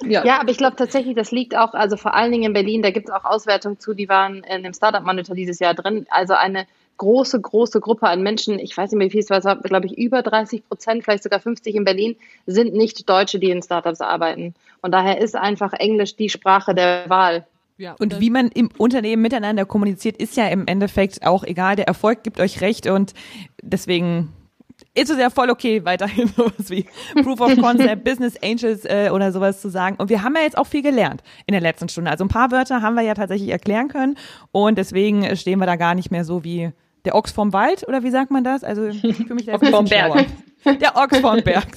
Ja. ja, aber ich glaube tatsächlich, das liegt auch, also vor allen Dingen in Berlin, da gibt es auch Auswertungen zu, die waren in dem Startup Monitor dieses Jahr drin. Also eine große, große Gruppe an Menschen, ich weiß nicht mehr, wie viel es war, glaube ich, über 30 Prozent, vielleicht sogar 50 in Berlin, sind nicht Deutsche, die in Startups arbeiten. Und daher ist einfach Englisch die Sprache der Wahl. Ja, und, wie man im Unternehmen miteinander kommuniziert, ist ja im Endeffekt auch egal. Der Erfolg gibt euch recht und deswegen ist es ja voll okay, weiterhin sowas wie Proof of Concept, Business Angels äh, oder sowas zu sagen. Und wir haben ja jetzt auch viel gelernt in der letzten Stunde. Also ein paar Wörter haben wir ja tatsächlich erklären können und deswegen stehen wir da gar nicht mehr so wie der Ochs vom Wald oder wie sagt man das? Also für mich der Ochs vom Berg. Der Ochs vom Berg.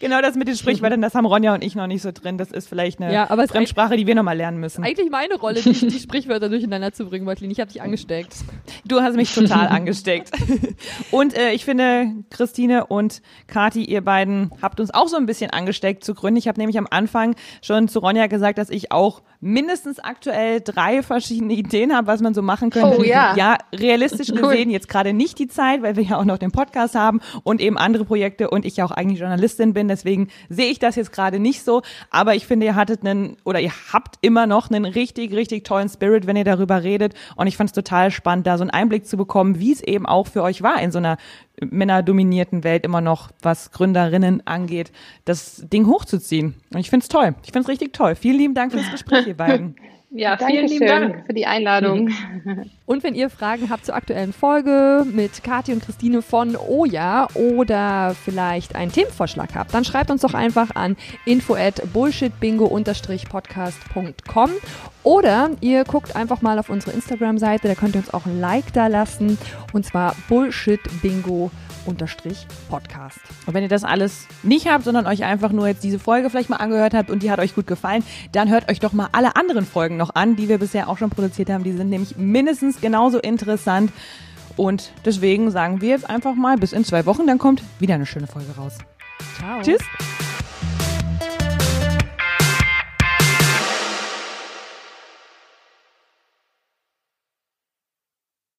genau das mit den Sprichwörtern, das haben Ronja und ich noch nicht so drin. Das ist vielleicht eine ja, aber Fremdsprache, die wir nochmal lernen müssen. Eigentlich meine Rolle, die, die Sprichwörter durcheinander zu bringen, Martin. Ich habe dich angesteckt. Du hast mich total angesteckt. Und äh, ich finde, Christine und Kati, ihr beiden habt uns auch so ein bisschen angesteckt zu gründen. Ich habe nämlich am Anfang schon zu Ronja gesagt, dass ich auch mindestens aktuell drei verschiedene Ideen habe, was man so machen könnte. Oh, ja. ja, realistisch cool. gesehen jetzt gerade nicht die Zeit, weil wir ja auch noch den Podcast haben und eben andere Projekte und ich ja auch eigentlich Journalistin bin. Deswegen sehe ich das jetzt gerade nicht so. Aber ich finde, ihr hattet einen oder ihr habt immer noch einen richtig, richtig tollen Spirit, wenn ihr darüber redet. Und ich fand es total spannend, da so einen Einblick zu bekommen, wie es eben auch für euch war in so einer männerdominierten Welt immer noch, was Gründerinnen angeht, das Ding hochzuziehen. Und ich finde es toll. Ich finde es richtig toll. Vielen lieben Dank fürs Gespräch, ihr beiden. Ja, vielen lieben Dank für die Einladung. Und wenn ihr Fragen habt zur aktuellen Folge mit Kathi und Christine von Oja oder vielleicht einen Themenvorschlag habt, dann schreibt uns doch einfach an info at bullshitbingo-podcast.com oder ihr guckt einfach mal auf unsere Instagram-Seite, da könnt ihr uns auch ein Like da lassen und zwar bullshitbingo unterstrich Podcast. Und wenn ihr das alles nicht habt, sondern euch einfach nur jetzt diese Folge vielleicht mal angehört habt und die hat euch gut gefallen, dann hört euch doch mal alle anderen Folgen noch an, die wir bisher auch schon produziert haben. Die sind nämlich mindestens genauso interessant. Und deswegen sagen wir jetzt einfach mal bis in zwei Wochen, dann kommt wieder eine schöne Folge raus. Ciao. Tschüss.